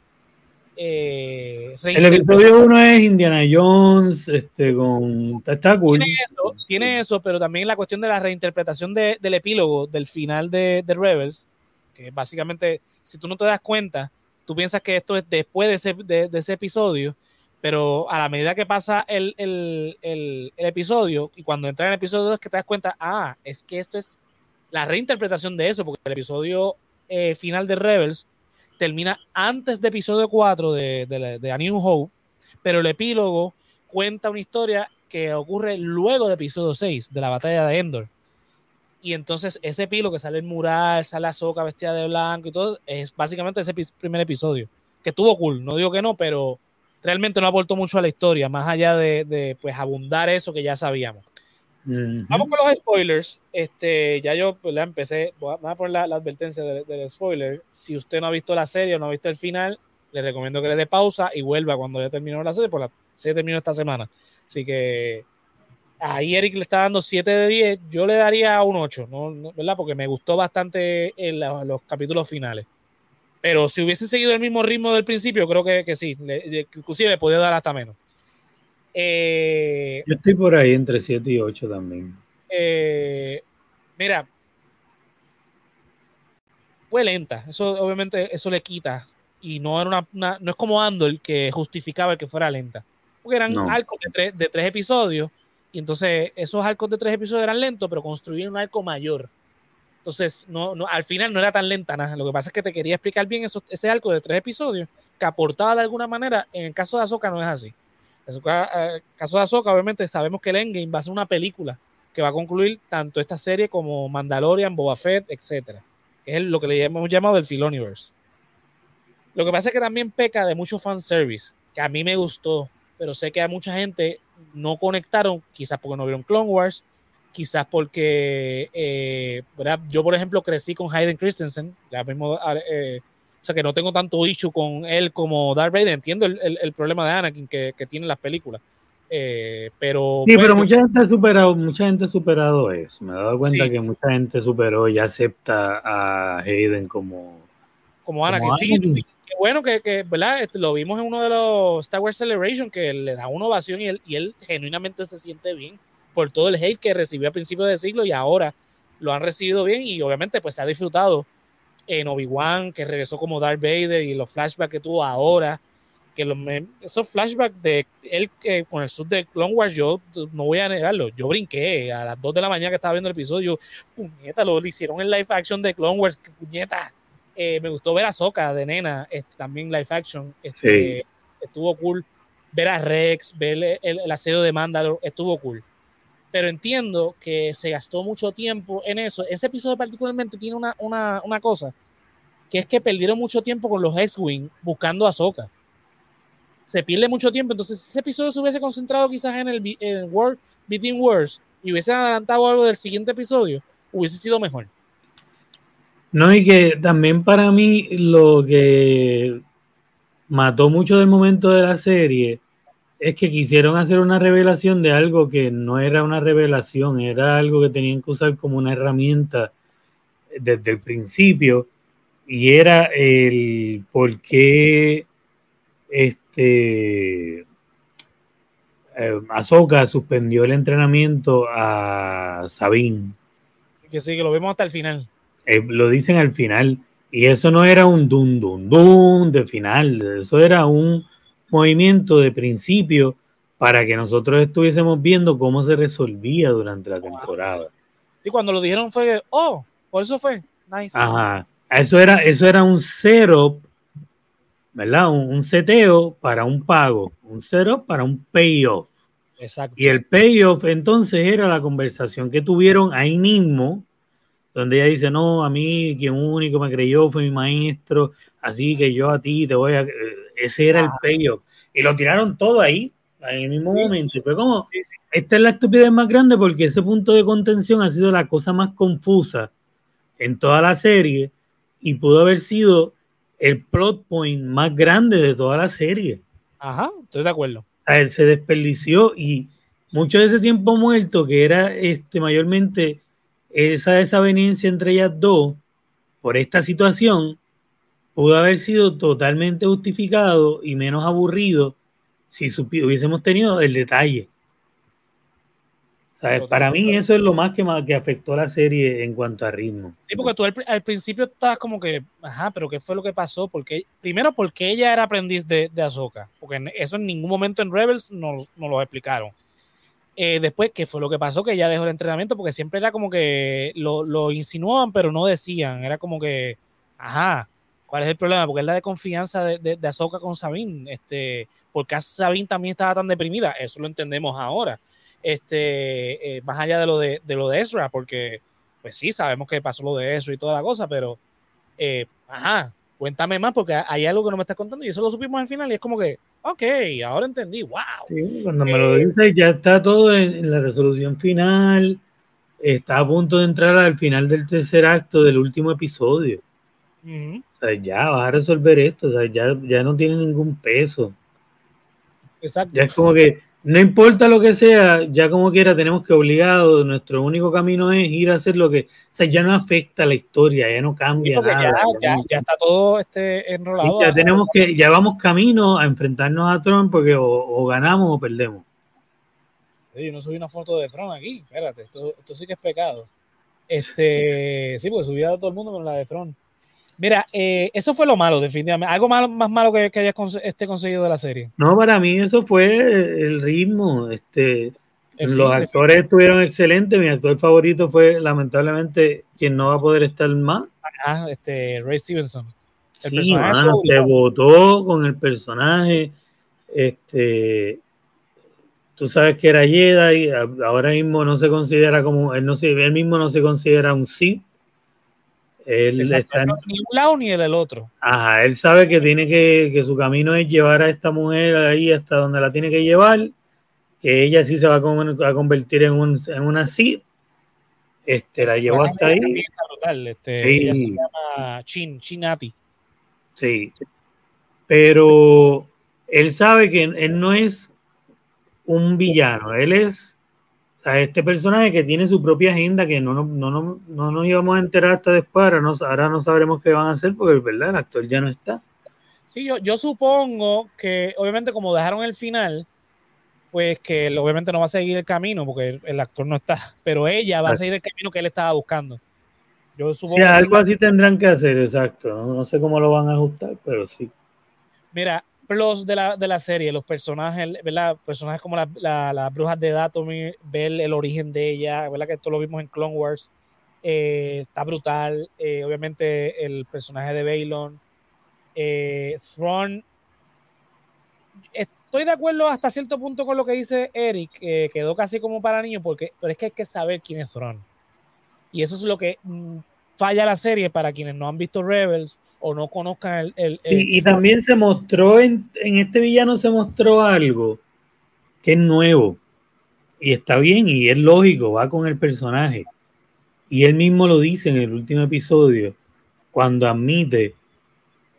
Eh, El episodio 1 es Indiana Jones, este, con... Está, cool. Tiene eso, tiene eso, pero también la cuestión de la reinterpretación de- del epílogo del final de, de Rebels, que básicamente, si tú no te das cuenta, tú piensas que esto es después de ese, de, de ese episodio, pero a la medida que pasa el, el- el- el episodio, y cuando entra en el episodio 2 que te das cuenta, ah, es que esto es la reinterpretación de eso, porque el episodio eh, final de Rebels termina antes de episodio 4 de, de, de A New Hope, pero el epílogo cuenta una historia que ocurre luego de episodio 6, de la batalla de Endor. Y entonces ese epílogo que sale el mural, sale la soca vestida de blanco y todo, es básicamente ese primer episodio, que estuvo cool, no digo que no, pero realmente no aportó mucho a la historia, más allá de, de, pues abundar eso que ya sabíamos. Vamos con los spoilers. Este, ya yo pues, la empecé. Voy a, poner la, la advertencia del, del spoiler. Si usted no ha visto la serie o no ha visto el final, le recomiendo que le dé pausa y vuelva cuando ya terminó la serie, porque la serie terminó esta semana. Así que ahí Eric le está dando 7 de 10. Yo le daría un 8, ¿no? ¿verdad? Porque me gustó bastante en los capítulos finales. Pero si hubiese seguido el mismo ritmo del principio, creo que, que sí. Le- inclusive podía dar hasta menos. Eh, Yo estoy por ahí entre 7 y 8 también. eh, mira, fue lenta. Eso obviamente eso le quita. Y no era una, una- no es como Andor que justificaba el que fuera lenta. Porque eran No. arcos de tres, de tres episodios. Y entonces esos arcos de tres episodios eran lentos, pero construían un arco mayor. Entonces, no, no, al final no era tan lenta nada. Lo que pasa es que te quería explicar bien eso, ese arco de tres episodios que aportaba de alguna manera. En el caso de Ahsoka no es así. En el caso de Ahsoka, obviamente sabemos que el Endgame va a ser una película que va a concluir tanto esta serie como Mandalorian, Boba Fett, etcétera, que es lo que le hemos llamado el Filoniverse. Lo que pasa es que también peca de mucho fanservice, que a mí me gustó, pero sé que a mucha gente no conectaron, quizás porque no vieron Clone Wars, quizás porque eh, yo, por ejemplo, crecí con Hayden Christensen, ya mismo, eh, o sea que no tengo tanto issue con él como Darth Vader, entiendo el, el, el problema de Anakin que, que tienen las películas. Eh, pero Sí, pues, pero mucha gente ha superado, mucha gente ha superado eso. Me he dado cuenta Sí. que mucha gente superó y acepta a Hayden como, como Anakin, como sí, Anakin. qué bueno que, que, ¿verdad? Este, lo vimos en uno de los Star Wars Celebration que le da una ovación y él, y él genuinamente se siente bien por todo el hate que recibió a principios de siglo y ahora lo han recibido bien y obviamente pues se ha disfrutado en Obi-Wan que regresó como Darth Vader y los flashbacks que tuvo ahora que los esos flashbacks de él eh, con el sub de Clone Wars yo no voy a negarlo yo brinqué a las 2 de la mañana que estaba viendo el episodio puñeta lo, lo hicieron en live action de Clone Wars puñeta eh, me gustó ver a Soka de nena, este, también live action. Este, Sí. Estuvo cool. Ver a Rex, ver el, el asedio de Mandalore, estuvo cool. Pero entiendo que se gastó mucho tiempo en eso. Ese episodio particularmente tiene una, una, una cosa, que es que perdieron mucho tiempo con los X-Wing buscando a Soka. Se pierde mucho tiempo. Entonces, si ese episodio se hubiese concentrado quizás en el, el World Between Worlds y hubiese adelantado algo del siguiente episodio, hubiese sido mejor. No, y que también para mí lo que mató mucho del momento de la serie es que quisieron hacer una revelación de algo que no era una revelación, era algo que tenían que usar como una herramienta desde el principio y era el por qué este eh, Ahsoka suspendió el entrenamiento a Sabine. Que sí, que lo vemos hasta el final. Eh, lo dicen al final. Y eso no era un dun dun dun de final. Eso era un movimiento de principio para que nosotros estuviésemos viendo cómo se resolvía durante la temporada. Sí, cuando lo dijeron fue, oh, por eso fue. Nice. Ajá. Eso era, eso era un setup, ¿verdad? Un, un seteo para un pago. Un setup para un payoff. Exacto. Y el payoff entonces era la conversación que tuvieron ahí mismo, donde ella dice, no, a mí quien único me creyó fue mi maestro, así que yo a ti te voy a... Ese era el payoff. Y lo tiraron todo ahí, en el mismo Sí. momento. Y fue como, esta es la estupidez más grande porque ese punto de contención ha sido la cosa más confusa en toda la serie y pudo haber sido el plot point más grande de toda la serie. Ajá, estoy de acuerdo. A él se desperdició y mucho de ese tiempo muerto, que era este, mayormente esa desaveniencia entre ellas dos por esta situación, pudo haber sido totalmente justificado y menos aburrido si hubiésemos tenido el detalle. ¿Sabes? Para mí eso es lo más que, más que afectó a la serie en cuanto a ritmo. Sí, porque tú al, al principio estabas como que, ajá, pero ¿qué fue lo que pasó? Porque, primero, porque ella era aprendiz de, de Ahsoka, porque eso en ningún momento en Rebels nos no lo explicaron. Eh, después, ¿qué fue lo que pasó? Que ella dejó el entrenamiento, porque siempre era como que lo, lo insinuaban, pero no decían. Era como que, ajá, ¿cuál es el problema? Porque es la de confianza de, de, de Ahsoka con Sabine. Este, porque Sabine también estaba tan deprimida, eso lo entendemos ahora. Este, eh, más allá de lo de, de lo de Ezra, porque pues sí, sabemos que pasó lo de eso y toda la cosa, pero, eh, ajá, cuéntame más porque hay algo que no me estás contando y eso lo supimos al final y es como que, ok, ahora entendí, wow. Sí, cuando me lo dices, ya está todo en, en la resolución final. Está a punto de entrar al final del tercer acto del último episodio. Ujú, O sea, ya vas a resolver esto. O sea, ya, ya no tiene ningún peso. Exacto. Ya es como que no importa lo que sea, ya como quiera tenemos que obligado. Nuestro único camino es ir a hacer lo que. O sea, ya no afecta la historia, ya no cambia nada. ya, está todo este enrolado. ya tenemos que, ya vamos camino a enfrentarnos a Trump porque o, o ganamos o perdemos. Yo no subí una foto de Tron aquí, espérate, esto, esto sí que es pecado. Este, sí, porque subí a todo el mundo con la de Tron. Mira, eh, eso fue lo malo, definitivamente. Algo malo, más malo que, que hayas este conseguido de la serie. No, para mí eso fue el ritmo. Este, los actores estuvieron excelentes. Mi actor favorito fue lamentablemente quien no va a poder estar más. Ajá, este, Ray Stevenson. El Sí, mano, se votó con el personaje. Este, tú sabes que era Jedi. Ahora mismo no se considera como él no se, él mismo no se considera un Sith. Él Exacto, está no, Ni un lado ni el del otro. Ajá, él sabe que tiene que, que su camino es llevar a esta mujer ahí hasta donde la tiene que llevar, que ella sí se va a, con- a convertir en, un, en una Sith. Este, la llevó hasta ahí. Brutal. Este, Sí. ella se llama Chin, Chinati. Sí. Pero él sabe que él no es un villano, él es a este personaje que tiene su propia agenda que no, no, no, no, no nos íbamos a enterar hasta después, ahora no, ahora no sabremos qué van a hacer porque es verdad, el actor ya no está. Sí, yo, yo supongo que obviamente como dejaron el final, pues que él obviamente no va a seguir el camino porque el, el actor no está, pero ella va a seguir el camino que él estaba buscando. Yo supongo Sí, algo sí. así tendrán que hacer, exacto. No, No sé cómo lo van a ajustar, pero sí. Mira, los de la, de la serie, los personajes, ¿verdad? Personajes como la- la- las brujas de Datomir, ver el origen de ella, ¿verdad? Que esto lo vimos en Clone Wars. eh, está brutal. eh, obviamente el personaje de Baylon. Eh, Thrawn. Estoy de acuerdo hasta cierto punto con lo que dice Eric, que quedó casi como para niños, porque, pero es que hay que saber quién es Thrawn. Y eso es lo que mm, falla la serie para quienes no han visto Rebels o no conozcan el... el- Sí, y también se mostró en, en este villano se mostró algo que es nuevo y está bien y es lógico, va con el personaje. y él mismo lo dice en el último episodio, cuando admite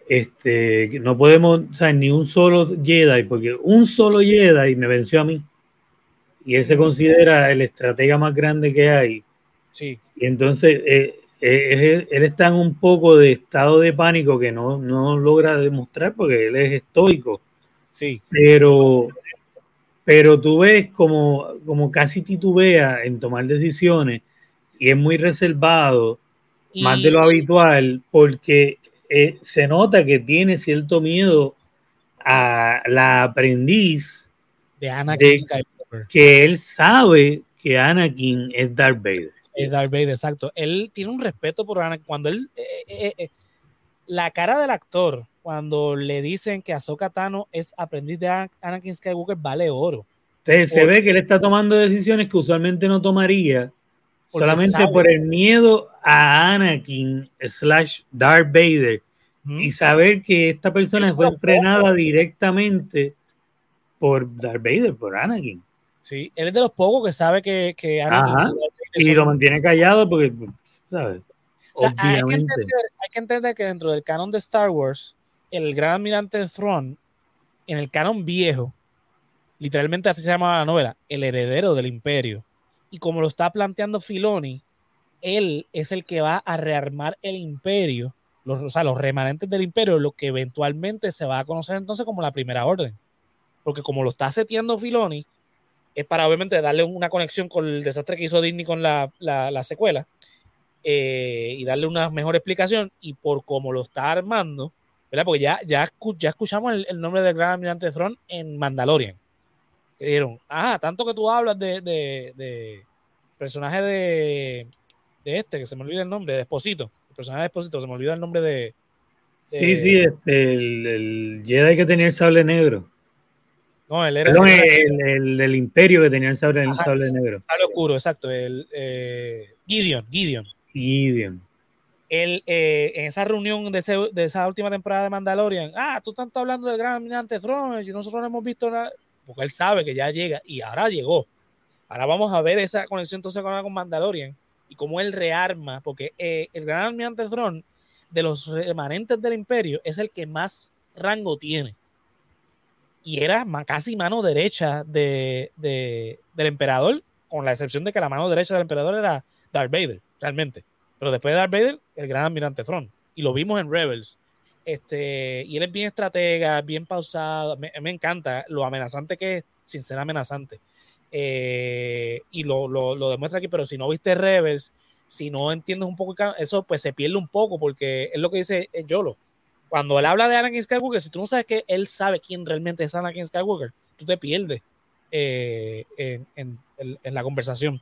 este, que no podemos, o sea, ni un solo Jedi, porque un solo Jedi me venció a mí. Y él se considera el estratega más grande que hay. Sí. Y entonces eh, eh, él está en un poco de estado de pánico que no, no logra demostrar porque él es estoico. Sí. Pero, pero tú ves como, como casi titubea en tomar decisiones y es muy reservado, Y- más de lo habitual, porque eh, se nota que tiene cierto miedo a la aprendiz de Anakin de- que él sabe que Anakin es Darth Vader. Es Darth Vader, exacto. Él tiene un respeto por Anakin. Cuando él. eh, eh, eh, la cara del actor, cuando le dicen que Ahsoka Tano es aprendiz de Ana- Anakin Skywalker, vale oro. Entonces se ve que él está tomando decisiones que usualmente no tomaría solamente sabe. por el miedo a Anakin slash Darth Vader ¿Mm? y saber que esta persona fue entrenada directamente por Darth Vader, por Anakin. Sí, él es de los pocos que sabe que, que Anakin. Y lo mantiene callado porque, ¿sabes? O sea, hay que, Obviamente. entender, hay que entender que dentro del canon de Star Wars, el gran almirante Thrawn, en el canon viejo, literalmente así se llama la novela, el heredero del imperio. Y como lo está planteando Filoni, él es el que va a rearmar el imperio, los, o sea, los remanentes del imperio, lo que eventualmente se va a conocer entonces como la primera orden. Porque como lo está seteando Filoni, es para obviamente darle una conexión con el desastre que hizo Disney con la, la- la secuela eh, y darle una mejor explicación. Y por cómo lo está armando, ¿verdad? Porque ya, ya, ya escuchamos el, el nombre del gran almirante Thrawn en Mandalorian. Que dijeron, ah, tanto que tú hablas de, de, de personaje de, de este, que se me olvida el nombre, de Esposito. El personaje de Esposito, se me olvida el nombre de. Sí, sí, este, el, el Jedi que tenía el sable negro. No, él era. Perdón, era- el, el del imperio que tenía el sable, el Ajá. sable negro. Sable oscuro, exacto. El, eh, Gideon, Gideon. Gideon. Él, eh, en esa reunión de, ese- de esa última temporada de Mandalorian, ah, tú tanto hablando del gran almirante Thrawn, y nosotros no hemos visto nada, porque él sabe que ya llega, y ahora llegó. Ahora vamos a ver esa conexión entonces con, con Mandalorian, y cómo él rearma, porque eh, el gran almirante Thrawn, de los remanentes del imperio, es el que más rango tiene. Y era casi mano derecha de, de- del emperador, con la excepción de que la mano derecha del emperador era Darth Vader, realmente. Pero después de Darth Vader, el gran almirante Thrawn. Y lo vimos en Rebels. Este, y él es bien estratega, bien pausado. Me, me encanta lo amenazante que es, sin ser amenazante. Eh, y lo, lo, lo demuestra aquí, pero si no viste Rebels, si no entiendes un poco eso, pues se pierde un poco, porque es lo que dice eh, Yolo. Cuando él habla de Anakin Skywalker, si tú no sabes que él sabe quién realmente es Anakin Skywalker, tú te pierdes eh, en, en- en- en la conversación.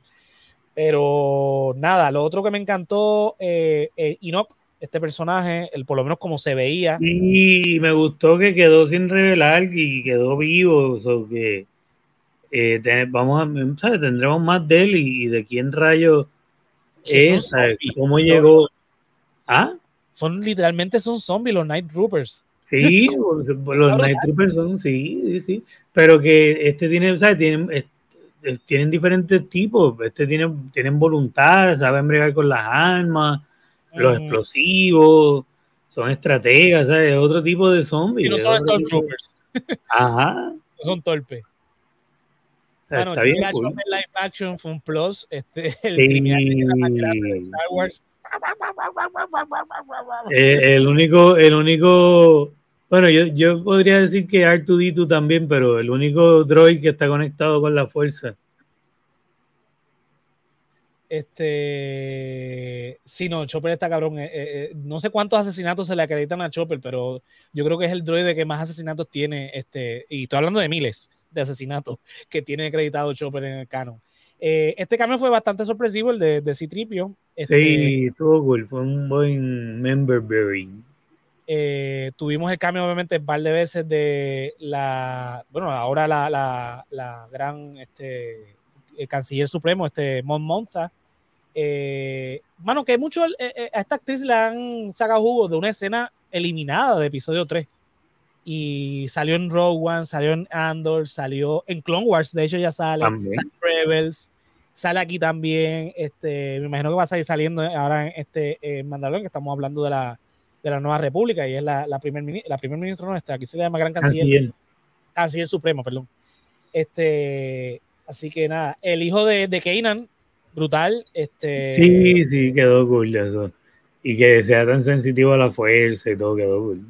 Pero nada, lo otro que me encantó, eh, eh, Enoch, este personaje, el, por lo menos como se veía, Y me gustó que quedó sin revelar y quedó vivo. o que eh, vamos a, ¿sabes? tendremos más de él y, y de quién rayo es, cómo llegó. ¿Ah? Son literalmente son zombies, los Night Troopers. Sí, los Night Troopers son, sí, sí, sí. Pero que este tiene, ¿sabes? Tienen, tienen diferentes tipos. Este tiene, tienen voluntad, saben bregar con las armas, los explosivos, son estrategas, ¿sabes? Es otro tipo de zombies. Y no son Stormtroopers, Ajá. no son torpes. Bueno, está bien. Cool. Live action fue un plus. Este, el Sí. criminal más grande de Star Wars. Eh, el único, el único, bueno, yo, yo podría decir que R2D2 también, pero el único droid que está conectado con la fuerza. Este, sí, no, Chopper está cabrón. eh, eh, no sé cuántos asesinatos se le acreditan a Chopper, pero yo creo que es el droide que más asesinatos tiene. Este, y estoy hablando de miles de asesinatos que tiene acreditado Chopper en el canon. Este cambio fue bastante sorpresivo, el de, de Citripio. Este, Sí, estuvo cool, fue un buen member bearing. eh, tuvimos el cambio, obviamente, un par de veces de la, bueno, ahora la, la, la gran este, el canciller supremo, este Mon Monza. Eh, mano, que mucho eh, a esta actriz le han sacado jugo de una escena eliminada de episodio 3. Y salió en Rogue One, salió en Andor, salió en Clone Wars, de hecho ya sale, También. sale en Rebels. Sale aquí también, este, me imagino que va a salir saliendo ahora en este Mandalorian, que estamos hablando de la, de la Nueva República, y es la, la primer, la primer ministro nuestra, aquí se le llama Gran Canciller, Canciller. Canciller Supremo, perdón. Este, así que nada, el hijo de, de Kanan, brutal, este, Sí, sí, quedó cool eso. Y que sea tan sensitivo a la fuerza y todo quedó cool.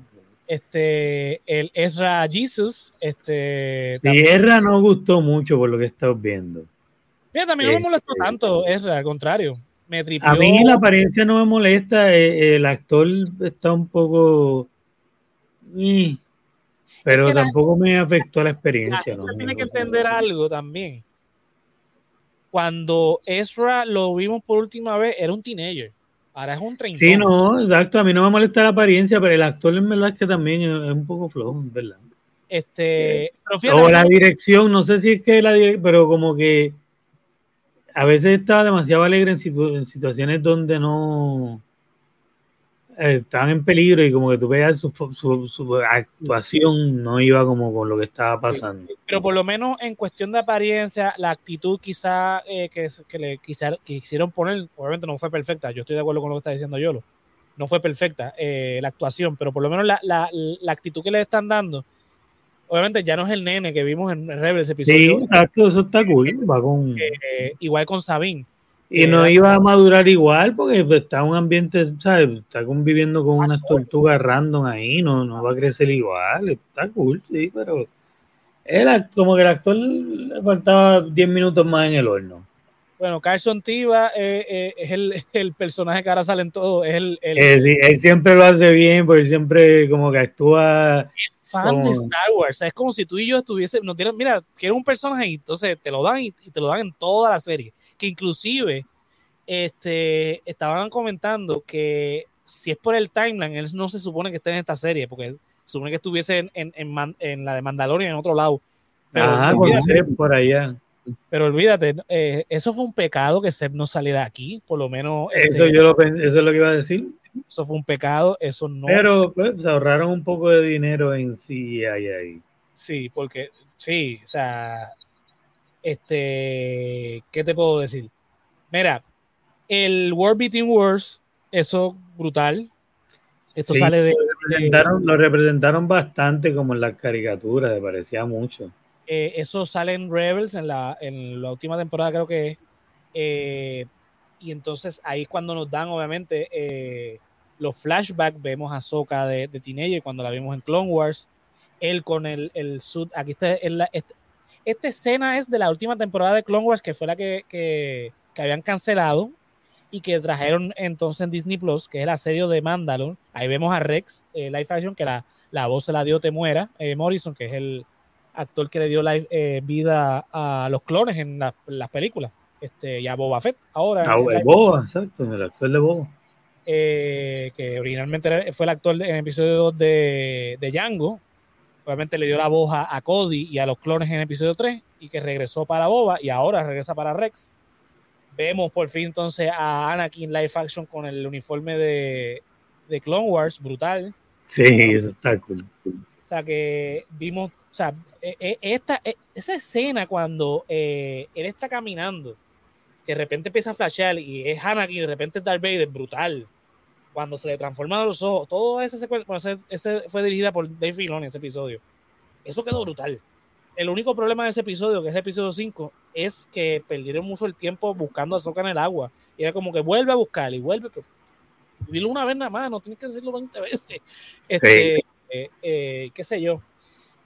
este, el Ezra Jesus, este, Tierra no gustó mucho por lo que estás viendo. Fíjate, a mí no me Este- molestó tanto eso, al contrario. Me tripió. A mí la apariencia no me molesta, eh, el actor está un poco... eh, pero Es que la- tampoco me afectó la la experiencia. gente ¿no? tiene que entender algo también. Cuando Ezra lo vimos por última vez, era un teenager. Ahora es un 30. Sí, no, exacto, a mí no me molesta la apariencia, pero el actor en verdad es que también es un poco flojo, en verdad. Este, pero fíjate, O la dirección, no sé si es que la dirección, pero como que a veces estaba demasiado alegre en, situ- en situaciones donde no eh, estaban en peligro y como que tú veas su, su, su actuación no iba como con lo que estaba pasando. pero por lo menos en cuestión de apariencia, la actitud quizá que, que le quizá, que quisieron poner, obviamente no fue perfecta. Yo estoy de acuerdo con lo que está diciendo Yolo. No fue perfecta eh, la actuación, pero por lo menos la, la, la actitud que le están dando, obviamente ya no es el nene que vimos en Rebels Sí, episodio, exacto, eso está cool. Va con, eh, igual con Sabine. y no iba a madurar igual porque pues, está en un ambiente, ¿sabes? Está conviviendo con unas tortugas random ahí, no, no va a crecer igual. Está cool, sí, pero act- como que el actor le faltaba 10 minutos más en el horno. Bueno, Carson Tiva eh, eh, es el, el personaje que ahora sale en todo, es el, el Eh, sí, él siempre lo hace bien, porque siempre como que actúa. Fan de Star Wars. O sea, es como si tú y yo estuviésemos, nos dieran, mira, quiero un personaje y entonces te lo dan y, y te lo dan en toda la serie. Que inclusive este, estaban comentando que si es por el timeline, él no se supone que esté en esta serie, porque se supone que estuviese en, en, en Man- en la de Mandalorian en otro lado. Pero, Ajá, olvídate, por allá. pero olvídate, eh, eso fue un pecado que Seb no saliera aquí, por lo menos Eso este, yo lo eso es lo que iba a decir. Eso fue un pecado, eso no. Pero pues, se ahorraron un poco de dinero en sí ahí. Sí, porque sí, o sea, este, ¿qué te puedo decir? Mira, el World Between Wars, eso brutal. Esto Sí, sale de, lo representaron, lo representaron bastante como en las caricaturas, me parecía mucho. eh, eso sale en Rebels en la, en la última temporada creo que. Eh, y entonces ahí cuando nos dan obviamente eh, los flashbacks, vemos a Soka de, de Teenager cuando la vimos en Clone Wars, él con el, el suit, aquí está este- esta escena es de la última temporada de Clone Wars que fue la que, que, que habían cancelado y que trajeron entonces en Disney Plus, que es el asedio de Mandalore. Ahí vemos a Rex, eh, live action, que la, la voz se la dio Temuera, eh, Morrison, que es el actor que le dio eh, vida a los clones en la- las películas. Este, y a Boba Fett ahora. Ah, el Boba, exacto, el actor de Boba. eh, que originalmente fue el actor de- en el episodio 2 de, de Django. Obviamente le dio la voz a, a Cody y a los clones en el episodio 3 y que regresó para Boba y ahora regresa para Rex. Vemos por fin entonces a Anakin live action con el uniforme de, de Clone Wars, brutal. Sí, eso está cool. O sea, que vimos, o sea, eh, eh, esta, eh, esa escena cuando eh, él está caminando, que de repente empieza a flashear y es Anakin y de repente es Darth Vader, brutal. Cuando se le transforman los ojos, toda esa secuencia, bueno, ese, ese fue dirigida por Dave Filoni, ese episodio. Eso quedó brutal. El único problema de ese episodio, que es el episodio 5, es que perdieron mucho el tiempo buscando a Soka en el agua. Y era como que vuelve a buscar y vuelve. Pero, dilo una vez nada más, no tienes que decirlo 20 veces. Este, eh, eh, qué sé yo.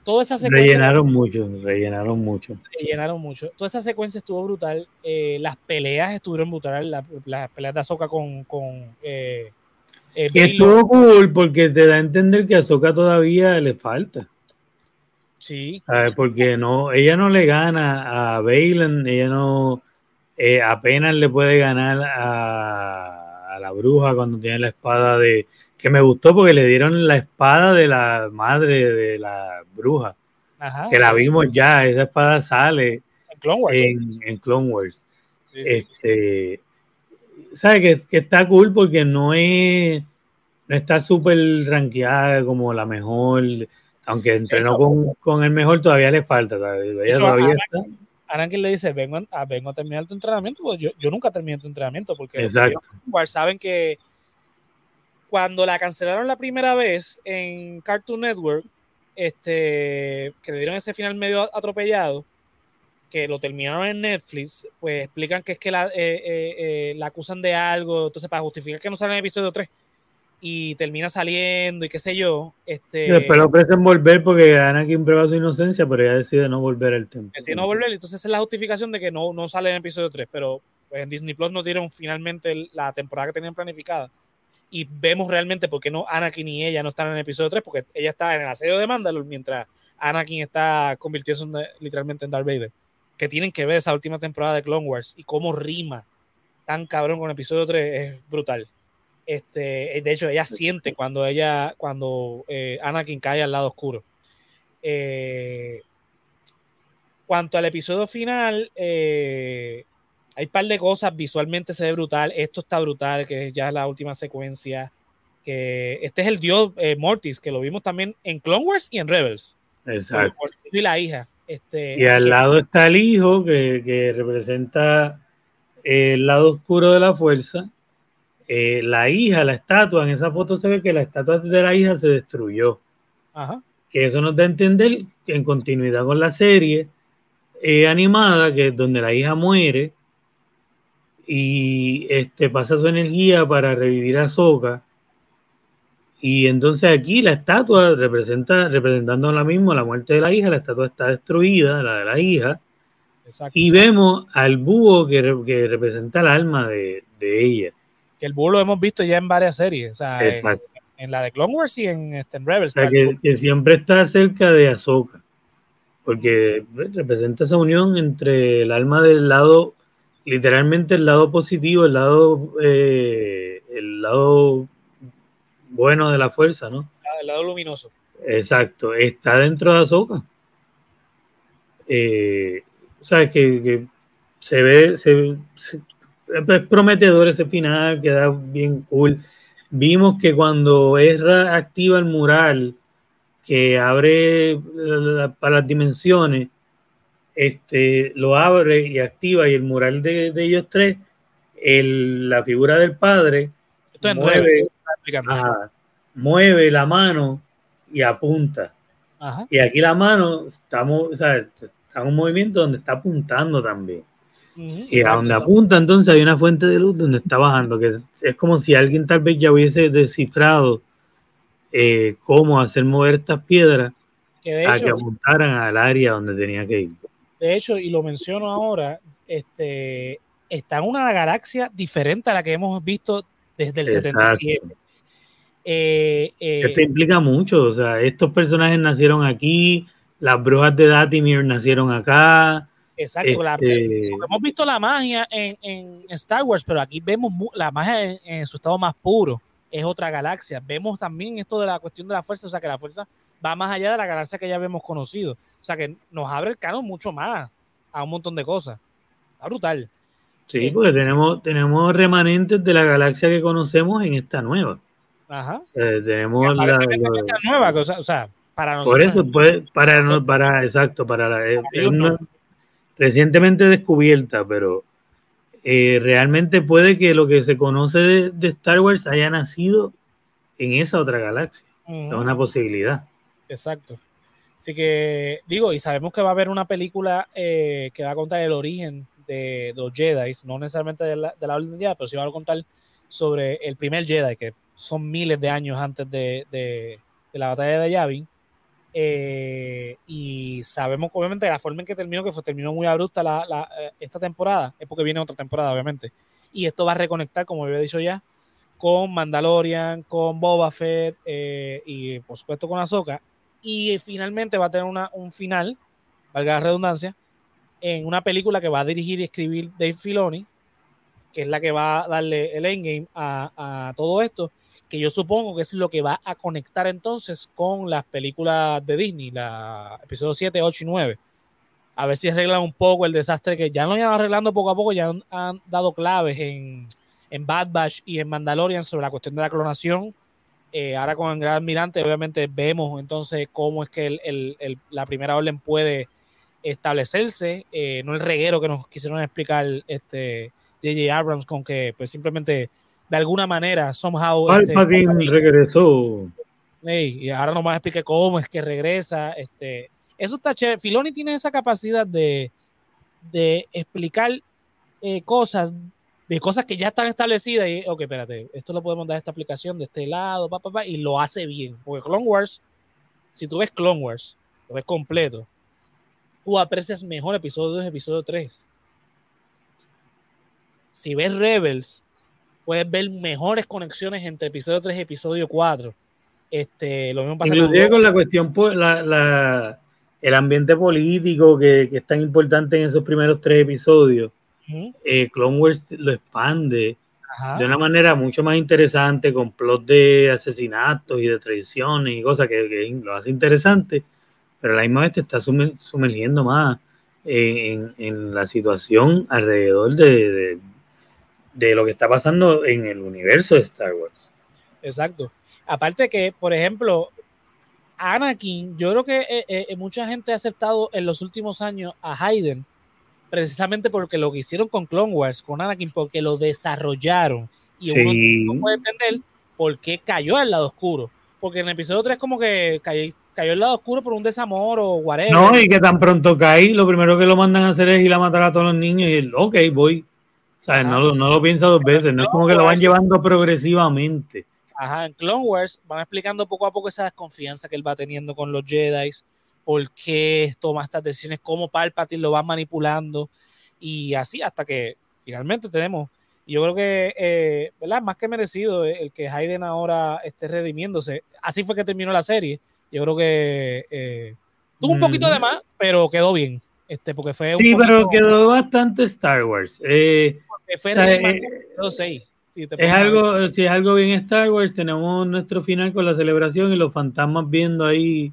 Toda esa secuencia Rellenaron mucho, rellenaron mucho. rellenaron mucho. Toda esa secuencia estuvo brutal. Eh, las peleas estuvieron brutales. La- Las peleas de Azoka con, con eh, eh, estuvo cool porque te da a entender que a Ahsoka todavía le falta. Sí, ¿sabes? Porque no, ella no le gana a Bailen, ella no eh, apenas le puede ganar a, a la bruja cuando tiene la espada de. Que me gustó porque le dieron la espada de la madre de la bruja, ajá. que la vimos ya, esa espada sale En Clone Wars. en, en Clone Wars. Sí, sí. Este, ¿sabes? Que, que está cool porque no es, no está súper rankeada como la mejor, aunque entrenó Eso- con, con el mejor, todavía le falta. todavía- todavía está. Anakin le dice, vengo a, vengo a terminar tu entrenamiento, pues yo, yo nunca terminé tu entrenamiento, porque los Exacto. vieron Clone Wars saben que cuando la cancelaron la primera vez en Cartoon Network, este, que le dieron ese final medio atropellado, que lo terminaron en Netflix, pues explican que es que la, eh, eh, eh, la acusan de algo, entonces para justificar que no sale en el episodio 3 y termina saliendo y qué sé yo, este, lo ofrecen volver porque Anakin prueba su inocencia, pero ella decide no volver al templo. decide no volver, entonces esa es la justificación de que no, no sale en el episodio 3, pero pues, en Disney Plus nos dieron finalmente la temporada que tenían planificada y vemos realmente por qué no Anakin y ella no están en el episodio 3, porque ella está en el asedio de Mandalore mientras Anakin está convirtiéndose literalmente en Darth Vader. Que tienen que ver esa última temporada de Clone Wars y cómo rima tan cabrón con el episodio 3 es brutal. Este, de hecho, ella siente cuando ella, cuando eh, Anakin cae al lado oscuro. Eh, cuanto al episodio final, eh, hay un par de cosas, visualmente se ve brutal, esto está brutal, que es ya la última secuencia, que este es el dios eh, Mortis, que lo vimos también en Clone Wars y en Rebels. Exacto. Y la hija. Este, Y al lado está el hijo que, que representa el lado oscuro de la fuerza. Eh, la hija, la estatua, en esa foto se ve que la estatua de la hija se destruyó. Ajá. Que eso nos da a entender que en continuidad con la serie eh, animada, que es donde la hija muere y este, pasa su energía para revivir a Soka. Y entonces aquí la estatua representa, representando ahora mismo la muerte de la hija, la estatua está destruida, la de la hija, Exacto. y vemos al búho que, que representa el alma de, de ella. que el búho lo hemos visto ya en varias series. O sea, en, la de Clone Wars y en, este, en O Rebels. sea, que, que siempre está cerca de Ahsoka, porque representa esa unión entre el alma del lado, literalmente el lado positivo, el lado, eh, el lado bueno de la fuerza, ¿no? el lado luminoso. Exacto, está dentro de Ahsoka. Eh, o sea, que, que se ve, se, se- es prometedor ese final, queda bien cool. Vimos que cuando Ezra activa el mural que abre la- para las dimensiones, este, lo abre y activa y el mural de, de ellos tres, el- la figura del padre Esto mueve, ajá, mueve la mano y apunta. Ajá. Y aquí la mano estamos, o sea, está en un movimiento donde está apuntando también. Ujú, Y a donde apunta, entonces hay una fuente de luz donde está bajando, que es, es como si alguien tal vez ya hubiese descifrado eh, cómo hacer mover estas piedras Que de a que hecho, apuntaran al área donde tenía que ir. De hecho, y lo menciono ahora, este, está en una galaxia diferente a la que hemos visto desde el Exacto. 77. Eh, eh, Esto implica mucho, o sea, estos personajes nacieron aquí, las brujas de Datimir nacieron acá. exacto, la- este, porque hemos visto la magia en, en Star Wars, pero aquí vemos la magia en, en su estado más puro. Es otra galaxia. Vemos también esto de la cuestión de la fuerza, o sea que la fuerza va más allá de la galaxia que ya habíamos conocido. O sea que nos abre el canon mucho más a un montón de cosas. Está brutal. Sí, Eh, porque tenemos, tenemos remanentes de la galaxia que conocemos en esta nueva. Ajá. Eh, tenemos la, la- esta nueva cosa, o sea, para por nosotros. eso, pues, para, no- para, exacto, para la, es- es ellos no. una recientemente descubierta, pero eh, realmente puede que lo que se conoce de, de Star Wars haya nacido en esa otra galaxia. Es una posibilidad. Exacto. Así que, digo, y sabemos que va a haber una película eh, que va a contar el origen de, los Jedi, no necesariamente de la, de la Jedi, pero sí va a contar sobre el primer Jedi, que son miles de años antes de, de- la batalla de Yavin. Eh, y sabemos, obviamente, la forma en que terminó, que fue, terminó muy abrupta eh, esta temporada, es porque viene otra temporada, obviamente. Y esto va a reconectar, como había dicho ya, con Mandalorian, con Boba Fett eh, y por supuesto con Ahsoka. Y finalmente va a tener una, un final, valga la redundancia, en una película que va a dirigir y escribir Dave Filoni, que es la que va a darle el endgame a, a todo esto, que yo supongo que es lo que va a conectar entonces con las películas de Disney, la episodio 7, 8 y 9. A ver si arreglan un poco el desastre que ya lo iban arreglando poco a poco, ya han, han dado claves en, en Bad Batch y en Mandalorian sobre la cuestión de la clonación. Eh, ahora con el Gran Almirante, obviamente vemos entonces cómo es que el- el- el- la primera orden puede establecerse, eh, no el reguero que nos quisieron explicar este J.J. Abrams con que pues simplemente de alguna manera somehow este, Palpatine regresó. Ey, y ahora nos van a explicar cómo es que regresa. Este, eso está chévere. Filoni tiene esa capacidad de, de explicar eh, cosas, de cosas que ya están establecidas. Y, ok, espérate, esto lo podemos dar a esta aplicación de este lado, pa, pa, pa, y lo hace bien. Porque Clone Wars, si tú ves Clone Wars, lo ves completo, tú aprecias mejor episodio 2 episodio 3. Si ves Rebels, puedes ver mejores conexiones entre episodio 3 y episodio 4. Este, lo mismo pasa Inclusive con la cuestión, po- la, la- el ambiente político que, que es tan importante en esos primeros tres episodios. Eh, Clone Wars lo expande ajá. de una manera mucho más interesante, con plot de asesinatos y de traiciones y cosas que, que lo hace interesante, pero a la misma vez te está sume- sumergiendo más en, en- en la situación alrededor de, de- de lo que está pasando en el universo de Star Wars. Exacto. Aparte que, por ejemplo, Anakin, yo creo que eh, eh, mucha gente ha aceptado en los últimos años a Hayden precisamente porque lo que hicieron con Clone Wars, con Anakin, porque lo desarrollaron y uno Sí. no puede entender por qué cayó al lado oscuro. Porque en el episodio 3 como que cayó, cayó al lado oscuro por un desamor o whatever. No, y que tan pronto cae, lo primero que lo mandan a hacer es ir a matar a todos los niños y él, ok, voy. ¿Sabes? No, no lo piensa dos veces, no es como que lo van llevando progresivamente. Ajá, en Clone Wars van explicando poco a poco esa desconfianza que él va teniendo con los Jedi, por qué toma estas decisiones, cómo Palpatine lo va manipulando y así hasta que finalmente tenemos. Yo creo que, eh, ¿verdad? Más que merecido eh, el que Hayden ahora esté redimiéndose. Así fue que terminó la serie. Yo creo que eh, tuvo un poquito Mm. de más, pero quedó bien. Este, porque fue un Sí, pero quedó bastante Star Wars. Eh, fue o sea, de- eh, episodio seis, si es algo, si es algo bien Star Wars, tenemos nuestro final con la celebración y los fantasmas viendo ahí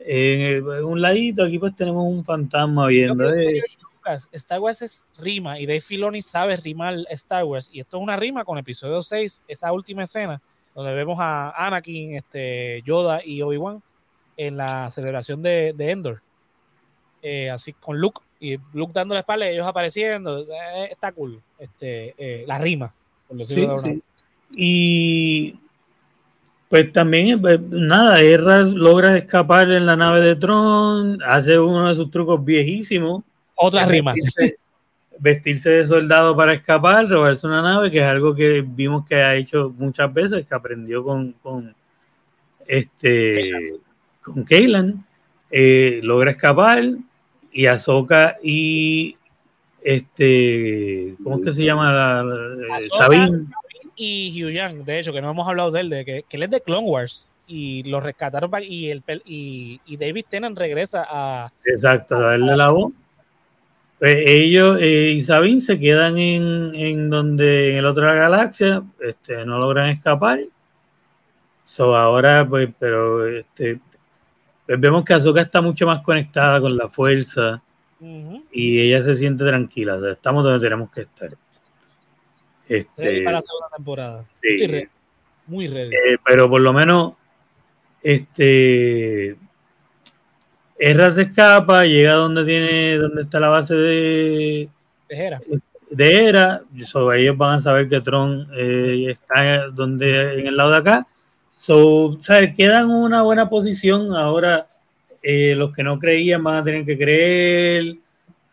en, un ladito. Aquí pues tenemos un fantasma viendo. dice eh. Lucas, Star Wars es rima y Dave Filoni sabe rimar Star Wars y esto es una rima con episodio 6, esa última escena donde vemos a Anakin, este, Yoda y Obi-Wan en la celebración de, de Endor. Eh, así con Luke y Luke dando la espalda y ellos apareciendo, eh, está cool. Este, eh, la rima, por decirlo Sí, de sí. Y pues también, pues, nada, Erra logra escapar en la nave de Tron, hace uno de sus trucos viejísimos. Otra rima. Vestirse, vestirse de soldado para escapar, robarse una nave, que es algo que vimos que ha hecho muchas veces, que aprendió con, con este con Kaylan. Eh, logra escapar y Ahsoka y este ¿cómo es que se llama? La, la- Ahsoka, Sabine. Y Hugh Young, de hecho, que no hemos hablado de él, de que, que él es de Clone Wars y lo rescataron y, el, y, y David Tennant regresa a, Exacto, a darle la voz. Pues ellos eh, y Sabine se quedan en, en donde en el otro de la galaxia, este, no logran escapar. So ahora, pues, pero este, pues vemos que Ahsoka está mucho más conectada con la fuerza y ella se siente tranquila. o sea, estamos donde tenemos que estar. Este, para la segunda temporada. sí. Estoy ready, muy ready. Eh, pero por lo menos este Erra se escapa, llega donde tiene, donde está la base de, Tejera. de Era, so, ellos van a saber que Tron eh, está donde, en el lado de acá. So, ¿sabes? Quedan una buena posición. Ahora eh, los que no creían van a tener que creer.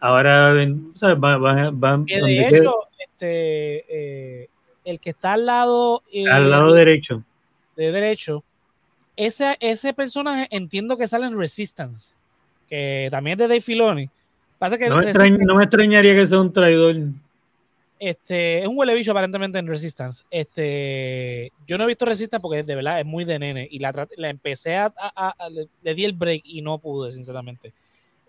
Ahora ¿sabes? Van, van- van Que de hecho, este, eh, el que está al lado, eh, al lado derecho. de derecho, ese, ese personaje entiendo que sale en Resistance, que también es de Dave Filoni. Pasa que No me, no extrañaría que sea un traidor. este, es un huele bicho aparentemente en Resistance. Este, yo no he visto Resistance porque de verdad es muy de nene y la, la empecé a, a- a- a- le, le di el break y no pude, sinceramente.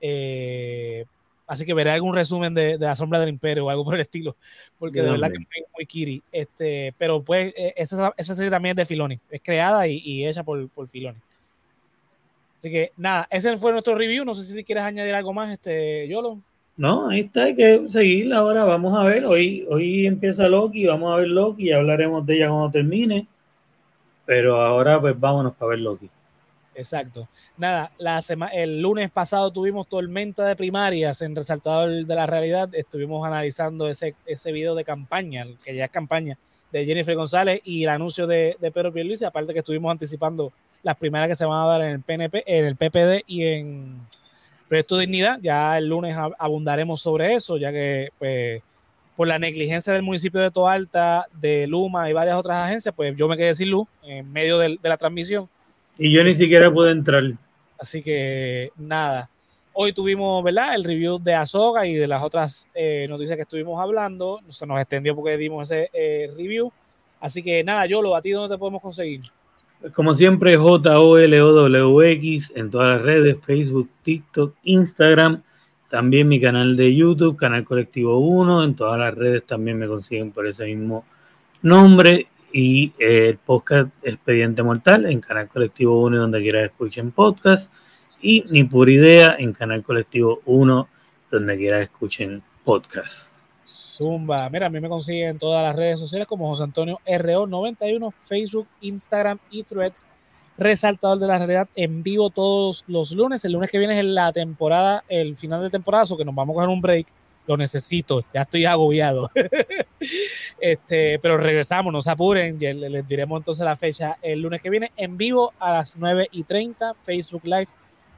Eh, así que veré algún resumen de, de La Sombra del Imperio o algo por el estilo, porque Yo de verdad que es muy kiri. Este, pero pues eh, esa, esa serie también es de Filoni, es creada y, y hecha por, por Filoni. Así que nada, ese fue nuestro review. No sé si quieres añadir algo más, este, Yolo. No, ahí está, hay que seguir ahora. Vamos a ver, hoy, hoy empieza Loki, vamos a ver Loki y hablaremos de ella cuando termine. Pero ahora pues vámonos para ver Loki. Exacto. Nada, la sema- el lunes pasado tuvimos tormenta de primarias en Resaltador de la Realidad. Estuvimos analizando ese, ese video de campaña, que ya es campaña, de Jennifer González y el anuncio de, de Pedro Pierluisi. Aparte que estuvimos anticipando las primeras que se van a dar en el PNP, en el PPD y en Proyecto Dignidad. Ya el lunes ab- abundaremos sobre eso, ya que pues por la negligencia del municipio de Toalta, de Luma y varias otras agencias, pues yo me quedé sin luz en medio del- de la transmisión. Y yo ni siquiera pude entrar. Así que nada. Hoy tuvimos, ¿verdad? El review de Azoga y de las otras eh, noticias que estuvimos hablando. Se nos extendió porque dimos ese eh, review. Así que nada, Yolo, ¿a ti dónde te podemos conseguir? Como siempre, J-O-L-O-W-X en todas las redes, Facebook, TikTok, Instagram, también mi canal de YouTube, Canal Colectivo 1, en todas las redes también me consiguen por ese mismo nombre y eh, el podcast Expediente Mortal en Canal Colectivo 1 donde quiera que escuchen podcast y Ni Pura Idea en Canal Colectivo 1 donde quiera que escuchen podcast. Zumba. Mira, a mí me consiguen en todas las redes sociales como José Antonio RO91, Facebook, Instagram y Threads. Resaltador de la realidad en vivo todos los lunes. El lunes que viene es la temporada, el final de temporada, o que nos vamos a coger un break. Lo necesito, ya estoy agobiado. este, pero regresamos, no se apuren. Ya le- les diremos entonces la fecha el lunes que viene en vivo a las 9 y 30, Facebook Live,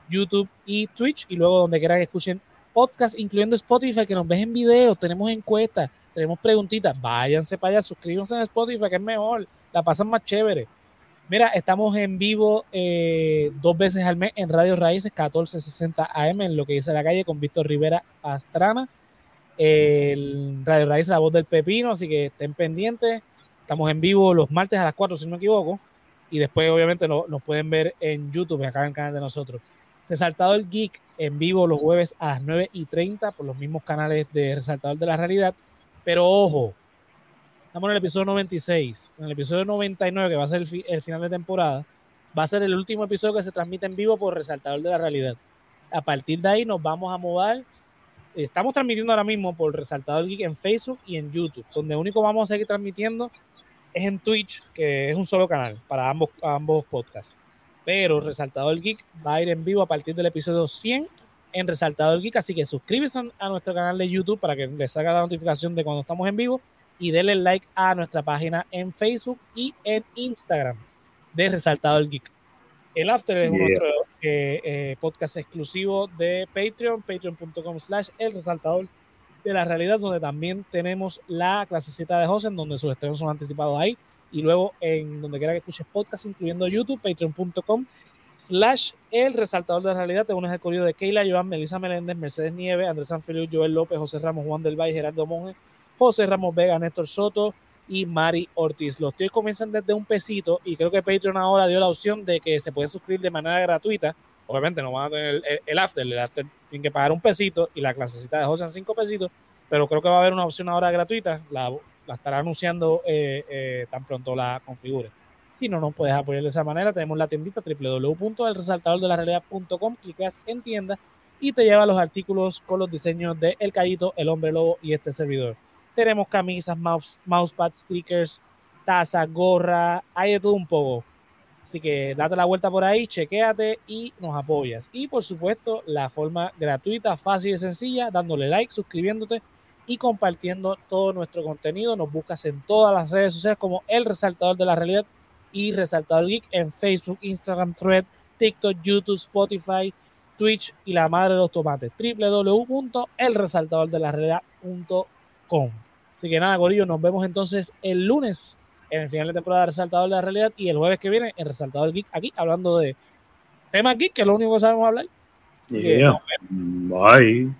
YouTube y Twitch. Y luego donde quiera que escuchen podcast, incluyendo Spotify, que nos ven en video, tenemos encuestas, tenemos preguntitas, váyanse para allá, suscríbanse en Spotify, que es mejor, la pasan más chévere. Mira, estamos en vivo eh, dos veces al mes en Radio Raíces, 1460 AM, en lo que dice la calle, con Víctor Rivera Astrana. El Radio Raíces, la voz del pepino, así que estén pendientes. Estamos en vivo los martes a las 4, si no me equivoco. Y después, obviamente, lo- nos pueden ver en YouTube, acá en el canal de nosotros. Resaltador Geek en vivo los jueves a las 9 y 30 por los mismos canales de Resaltador de la Realidad. Pero ojo, estamos en el episodio 96. En el episodio 99, que va a ser el, fi- el final de temporada, va a ser el último episodio que se transmite en vivo por Resaltador de la Realidad. A partir de ahí nos vamos a mover. Estamos transmitiendo ahora mismo por Resaltador Geek en Facebook y en YouTube. Donde único vamos a seguir transmitiendo es en Twitch, que es un solo canal para ambos, ambos podcasts pero Resaltador Geek va a ir en vivo a partir del episodio 100 en Resaltador Geek, así que suscríbete a nuestro canal de YouTube para que les salga la notificación de cuando estamos en vivo y denle like a nuestra página en Facebook y en Instagram de Resaltador Geek. El After es Yeah. nuestro eh, podcast exclusivo de Patreon, patreon.com slash el resaltador de la realidad, donde también tenemos la clasecita de José, en donde sus estrenos son anticipados ahí y luego en donde quiera que escuches podcast, incluyendo YouTube, patreon.com slash el resaltador de la realidad, te unes al corrido de Keila, Joan, Melissa Meléndez, Mercedes Nieves, Andrés Sanfilio, Joel López, José Ramos, Juan del Valle, Gerardo Monge, José Ramos Vega, Néstor Soto y Mari Ortiz. Los tiers comienzan desde un pesito y creo que Patreon ahora dio la opción de que se puede suscribir de manera gratuita. Obviamente no van a tener el, el- el after, el after tienen que pagar un pesito y la clasecita de José en cinco pesitos, pero creo que va a haber una opción ahora gratuita. La, la estará anunciando eh, eh, tan pronto la configure. Si no nos puedes apoyar de esa manera, tenemos la tiendita www.elresaltadordelarrealidad.com, clicas en tienda y te lleva los artículos con los diseños de El Callito, El Hombre Lobo y este servidor. Tenemos camisas, mouse, mousepad, stickers, taza, gorra, hay de todo un poco. Así que date la vuelta por ahí, chequéate y nos apoyas. Y por supuesto, la forma gratuita, fácil y sencilla, dándole like, suscribiéndote y compartiendo todo nuestro contenido. Nos buscas en todas las redes sociales como El Resaltador de la Realidad y Resaltador Geek en Facebook, Instagram, Thread, TikTok, YouTube, Spotify, Twitch y la madre de los tomates. www.elresaltadordelarealidad.com. Así que nada, Gorillo, nos vemos entonces el lunes en el final de temporada de Resaltador de la Realidad y el jueves que viene en Resaltador Geek, aquí hablando de temas geek, que es lo único que sabemos hablar. Yeah. Bye.